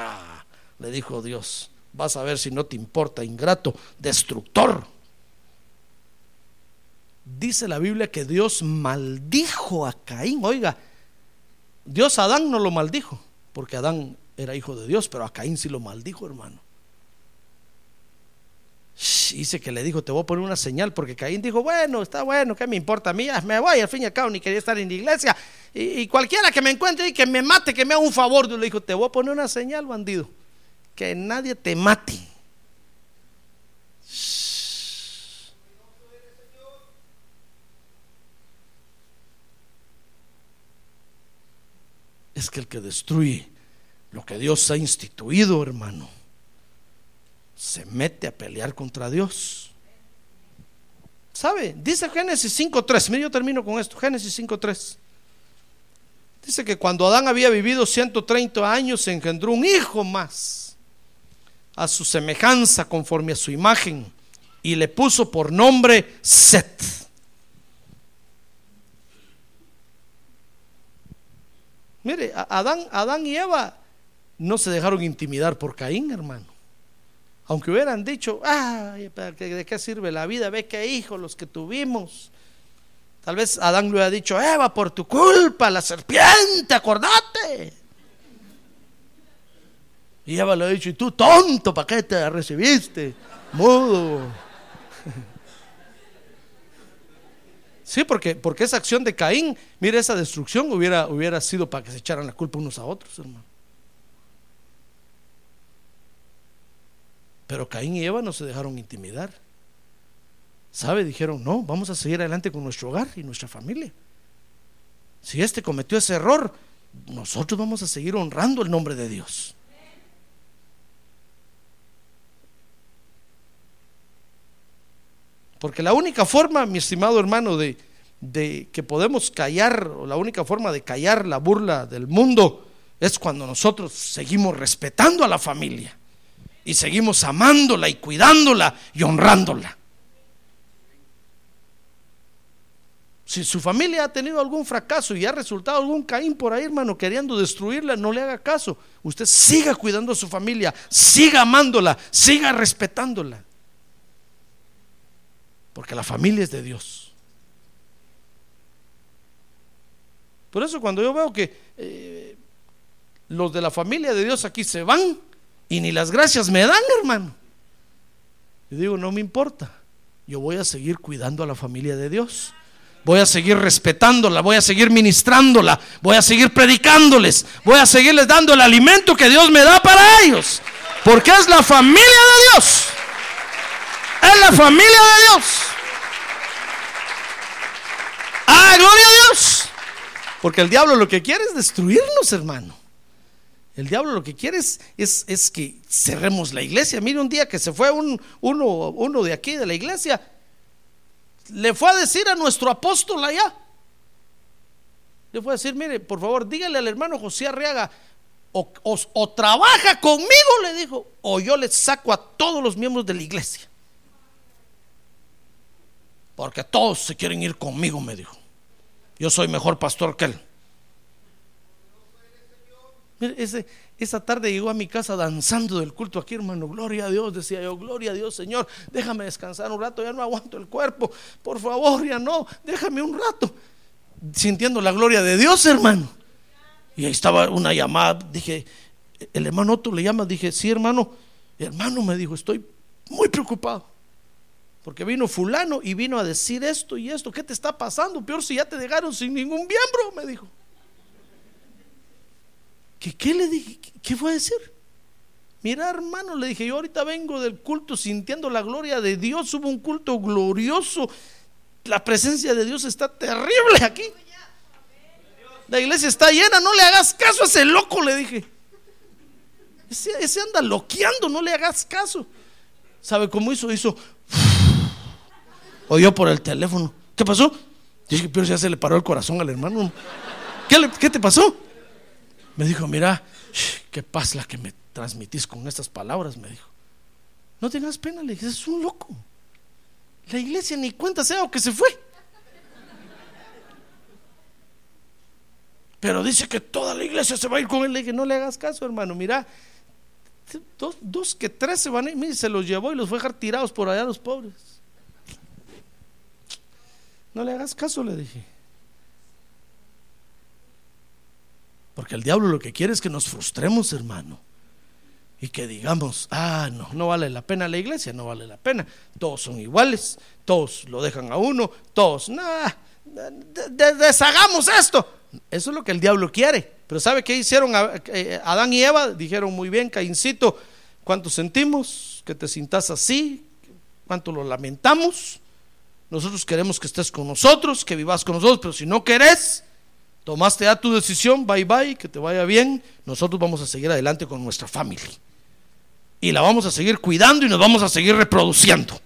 le dijo Dios, vas a ver si no te importa, ingrato, destructor. Dice la Biblia que Dios maldijo a Caín. Oiga, Dios a Adán no lo maldijo, porque Adán era hijo de Dios, pero a Caín sí lo maldijo, hermano dice que le dijo, te voy a poner una señal, porque Caín dijo, bueno, está bueno, ¿qué me importa a mí? Me voy, al fin y al cabo, ni quería estar en la iglesia. Y, y cualquiera que me encuentre y que me mate, que me haga un favor, Dios le dijo, te voy a poner una señal, bandido. que nadie te mate. Es que el que destruye lo que Dios ha instituido, hermano, se mete a pelear contra Dios. ¿Sabe? Dice Génesis 5.3. Mira, yo termino con esto. Génesis 5.3. Dice que cuando Adán había vivido 130 años, engendró un hijo más a su semejanza, conforme a su imagen, y le puso por nombre Set. Mire, Adán, Adán y Eva no se dejaron intimidar por Caín, hermano. Aunque hubieran dicho, ay, ¿de qué sirve la vida? Ve qué hijos los que tuvimos. Tal vez Adán le hubiera dicho, Eva, por tu culpa, la serpiente, acordate. Y Eva le ha dicho, y tú tonto, ¿para qué te recibiste? Mudo. Sí, porque, porque esa acción de Caín, mire, esa destrucción hubiera, hubiera sido para que se echaran la culpa unos a otros, hermano. Pero Caín y Eva no se dejaron intimidar. ¿Sabe? Dijeron, no, vamos a seguir adelante con nuestro hogar y nuestra familia. Si este cometió ese error, nosotros vamos a seguir honrando el nombre de Dios. Porque la única forma, mi estimado hermano, de, que podemos callar, o la única forma de callar la burla del mundo, es cuando nosotros seguimos respetando a la familia y seguimos amándola y cuidándola y honrándola. Si su familia ha tenido algún fracaso y ha resultado algún Caín por ahí, hermano, queriendo destruirla, no le haga caso. Usted siga cuidando a su familia, siga amándola, siga respetándola. Porque la familia es de Dios. Por eso cuando yo veo que eh, los de la familia de Dios aquí se van y ni las gracias me dan, hermano. Yo digo, no me importa. Yo voy a seguir cuidando a la familia de Dios. Voy a seguir respetándola, voy a seguir ministrándola, voy a seguir predicándoles, voy a seguirles dando el alimento que Dios me da para ellos. Porque es la familia de Dios. Familia de Dios. Ah, gloria a Dios. Porque el diablo lo que quiere es destruirnos, hermano. El diablo lo que quiere es, es, que cerremos la iglesia. Mire un día que se fue un, uno, uno de aquí de la iglesia, le fue a decir a nuestro apóstol allá. Le fue a decir, mire, por favor, dígale al hermano José Arriaga, o, o, trabaja conmigo, le dijo, o yo le saco a todos los miembros de la iglesia. Porque todos se quieren ir conmigo, me dijo. Yo soy mejor pastor que él. Ese, esa tarde llegó a mi casa danzando del culto aquí, hermano. Gloria a Dios, decía yo, gloria a Dios, Señor. Déjame descansar un rato, ya no aguanto el cuerpo. Por favor, ya no, déjame un rato. Sintiendo la gloria de Dios, hermano. Y ahí estaba una llamada. Dije, el hermano Otto le llama. Dije, sí, hermano. Hermano me dijo, estoy muy preocupado. Porque vino fulano y vino a decir esto y esto. ¿Qué te está pasando? Peor si ya te dejaron sin ningún miembro, me dijo. ¿Qué, qué le dije? ¿Qué, fue a decir? Mira, hermano, le dije, yo ahorita vengo del culto sintiendo la gloria de Dios. Hubo un culto glorioso. La presencia de Dios está terrible aquí. La iglesia está llena, no le hagas caso a ese loco, le dije. Ese, ese anda loqueando, no le hagas caso. ¿Sabe cómo hizo? Hizo oyó por el teléfono. ¿Qué pasó? Dije, pero ya se le paró el corazón al hermano. ¿Qué, te pasó? Me dijo, mira, qué paz la que me transmitís con estas palabras, me dijo. No tengas pena, le dije, es un loco. La iglesia ni cuenta sea o que se fue. Pero dice que toda la iglesia se va a ir con él. Le dije, no le hagas caso, hermano. Mira, dos, dos que tres se van a ir. Mire, se los llevó y los fue a dejar tirados por allá los pobres. No le hagas caso, le dije. Porque el diablo lo que quiere es que nos frustremos, hermano. Y que digamos, ah, no, no vale la pena la iglesia, no vale la pena. Todos son iguales, todos lo dejan a uno, todos, nada, deshagamos esto. Eso es lo que el diablo quiere. Pero ¿sabe qué hicieron eh, Adán y Eva? Dijeron muy bien, Caincito, cuánto sentimos que te sintas así, cuánto lo lamentamos. Nosotros queremos que estés con nosotros, que vivas con nosotros, pero si no querés, tomaste ya tu decisión, bye bye, que te vaya bien. Nosotros vamos a seguir adelante con nuestra familia. Y la vamos a seguir cuidando y nos vamos a seguir reproduciendo.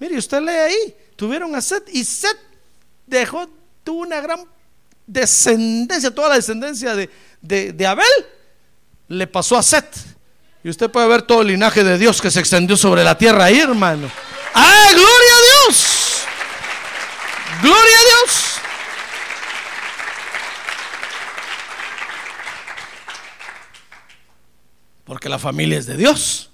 Mire, usted lee ahí, tuvieron a Seth y Seth dejó, tuvo una gran descendencia, toda la descendencia de, de, de Abel le pasó a Seth. Y usted puede ver todo el linaje de Dios que se extendió sobre la tierra ahí, hermano. ¡Ah, gloria a Dios! ¡Gloria a Dios! Porque la familia es de Dios.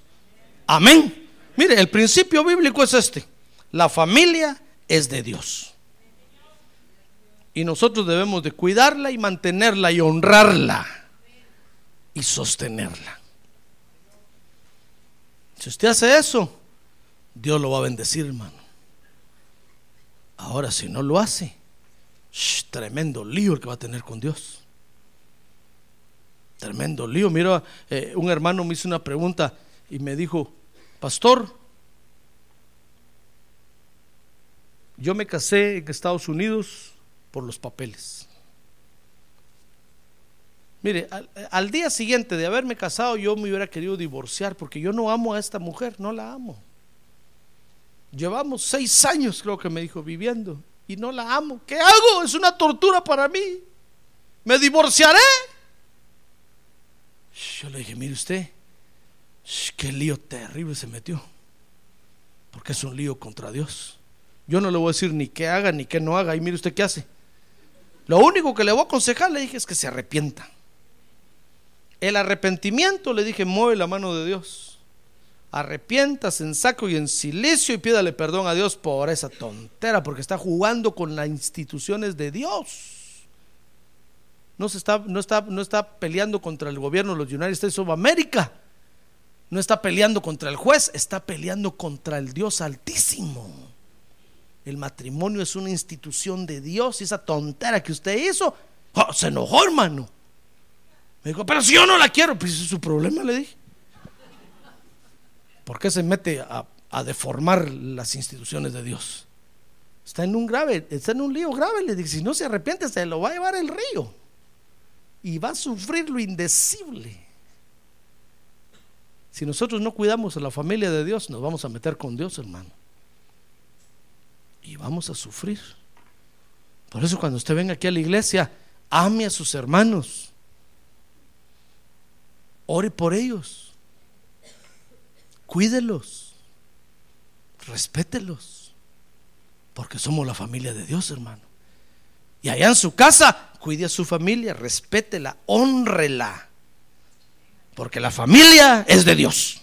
Amén. Mire, el principio bíblico es este. La familia es de Dios. Y nosotros debemos de cuidarla y mantenerla y honrarla y sostenerla. Si usted hace eso, Dios lo va a bendecir, hermano. Ahora, si no lo hace, tremendo lío el que va a tener con Dios. Tremendo lío. Mira, eh, un hermano me hizo una pregunta y me dijo, pastor, yo me casé en Estados Unidos por los papeles. Mire, al, día siguiente de haberme casado yo me hubiera querido divorciar porque yo no amo a esta mujer, no la amo. Llevamos seis años, creo que me dijo, viviendo y no la amo. ¿Qué hago? Es una tortura para mí. ¿Me divorciaré? Yo le dije, mire usted, qué lío terrible se metió. Porque es un lío contra Dios. Yo no le voy a decir ni qué haga ni qué no haga. Y mire usted qué hace. Lo único que le voy a aconsejar, le dije, es que se arrepienta. El arrepentimiento, le dije, mueve la mano de Dios. Arrepientas en saco y en silicio y pídale perdón a Dios por esa tontera, porque está jugando con las instituciones de Dios. No, se está, no, está, no está peleando contra el gobierno de los United States of America. No está peleando contra el juez, está peleando contra el Dios Altísimo. El matrimonio es una institución de Dios y esa tontera que usted hizo, oh, se enojó, hermano. Me dijo, pero si yo no la quiero, pues es su problema, le dije. ¿Por qué se mete a, deformar las instituciones de Dios? Está en un grave, está en un lío grave, le dije, si no se arrepiente, se lo va a llevar el río y va a sufrir lo indecible. Si nosotros no cuidamos a la familia de Dios, nos vamos a meter con Dios, hermano. Y vamos a sufrir. Por eso cuando usted venga aquí a la iglesia, ame a sus hermanos. Ore por ellos. Cuídelos. Respételos. Porque somos la familia de Dios, hermano. Y allá en su casa, cuide a su familia, respétela, honrela. Porque la familia es de Dios.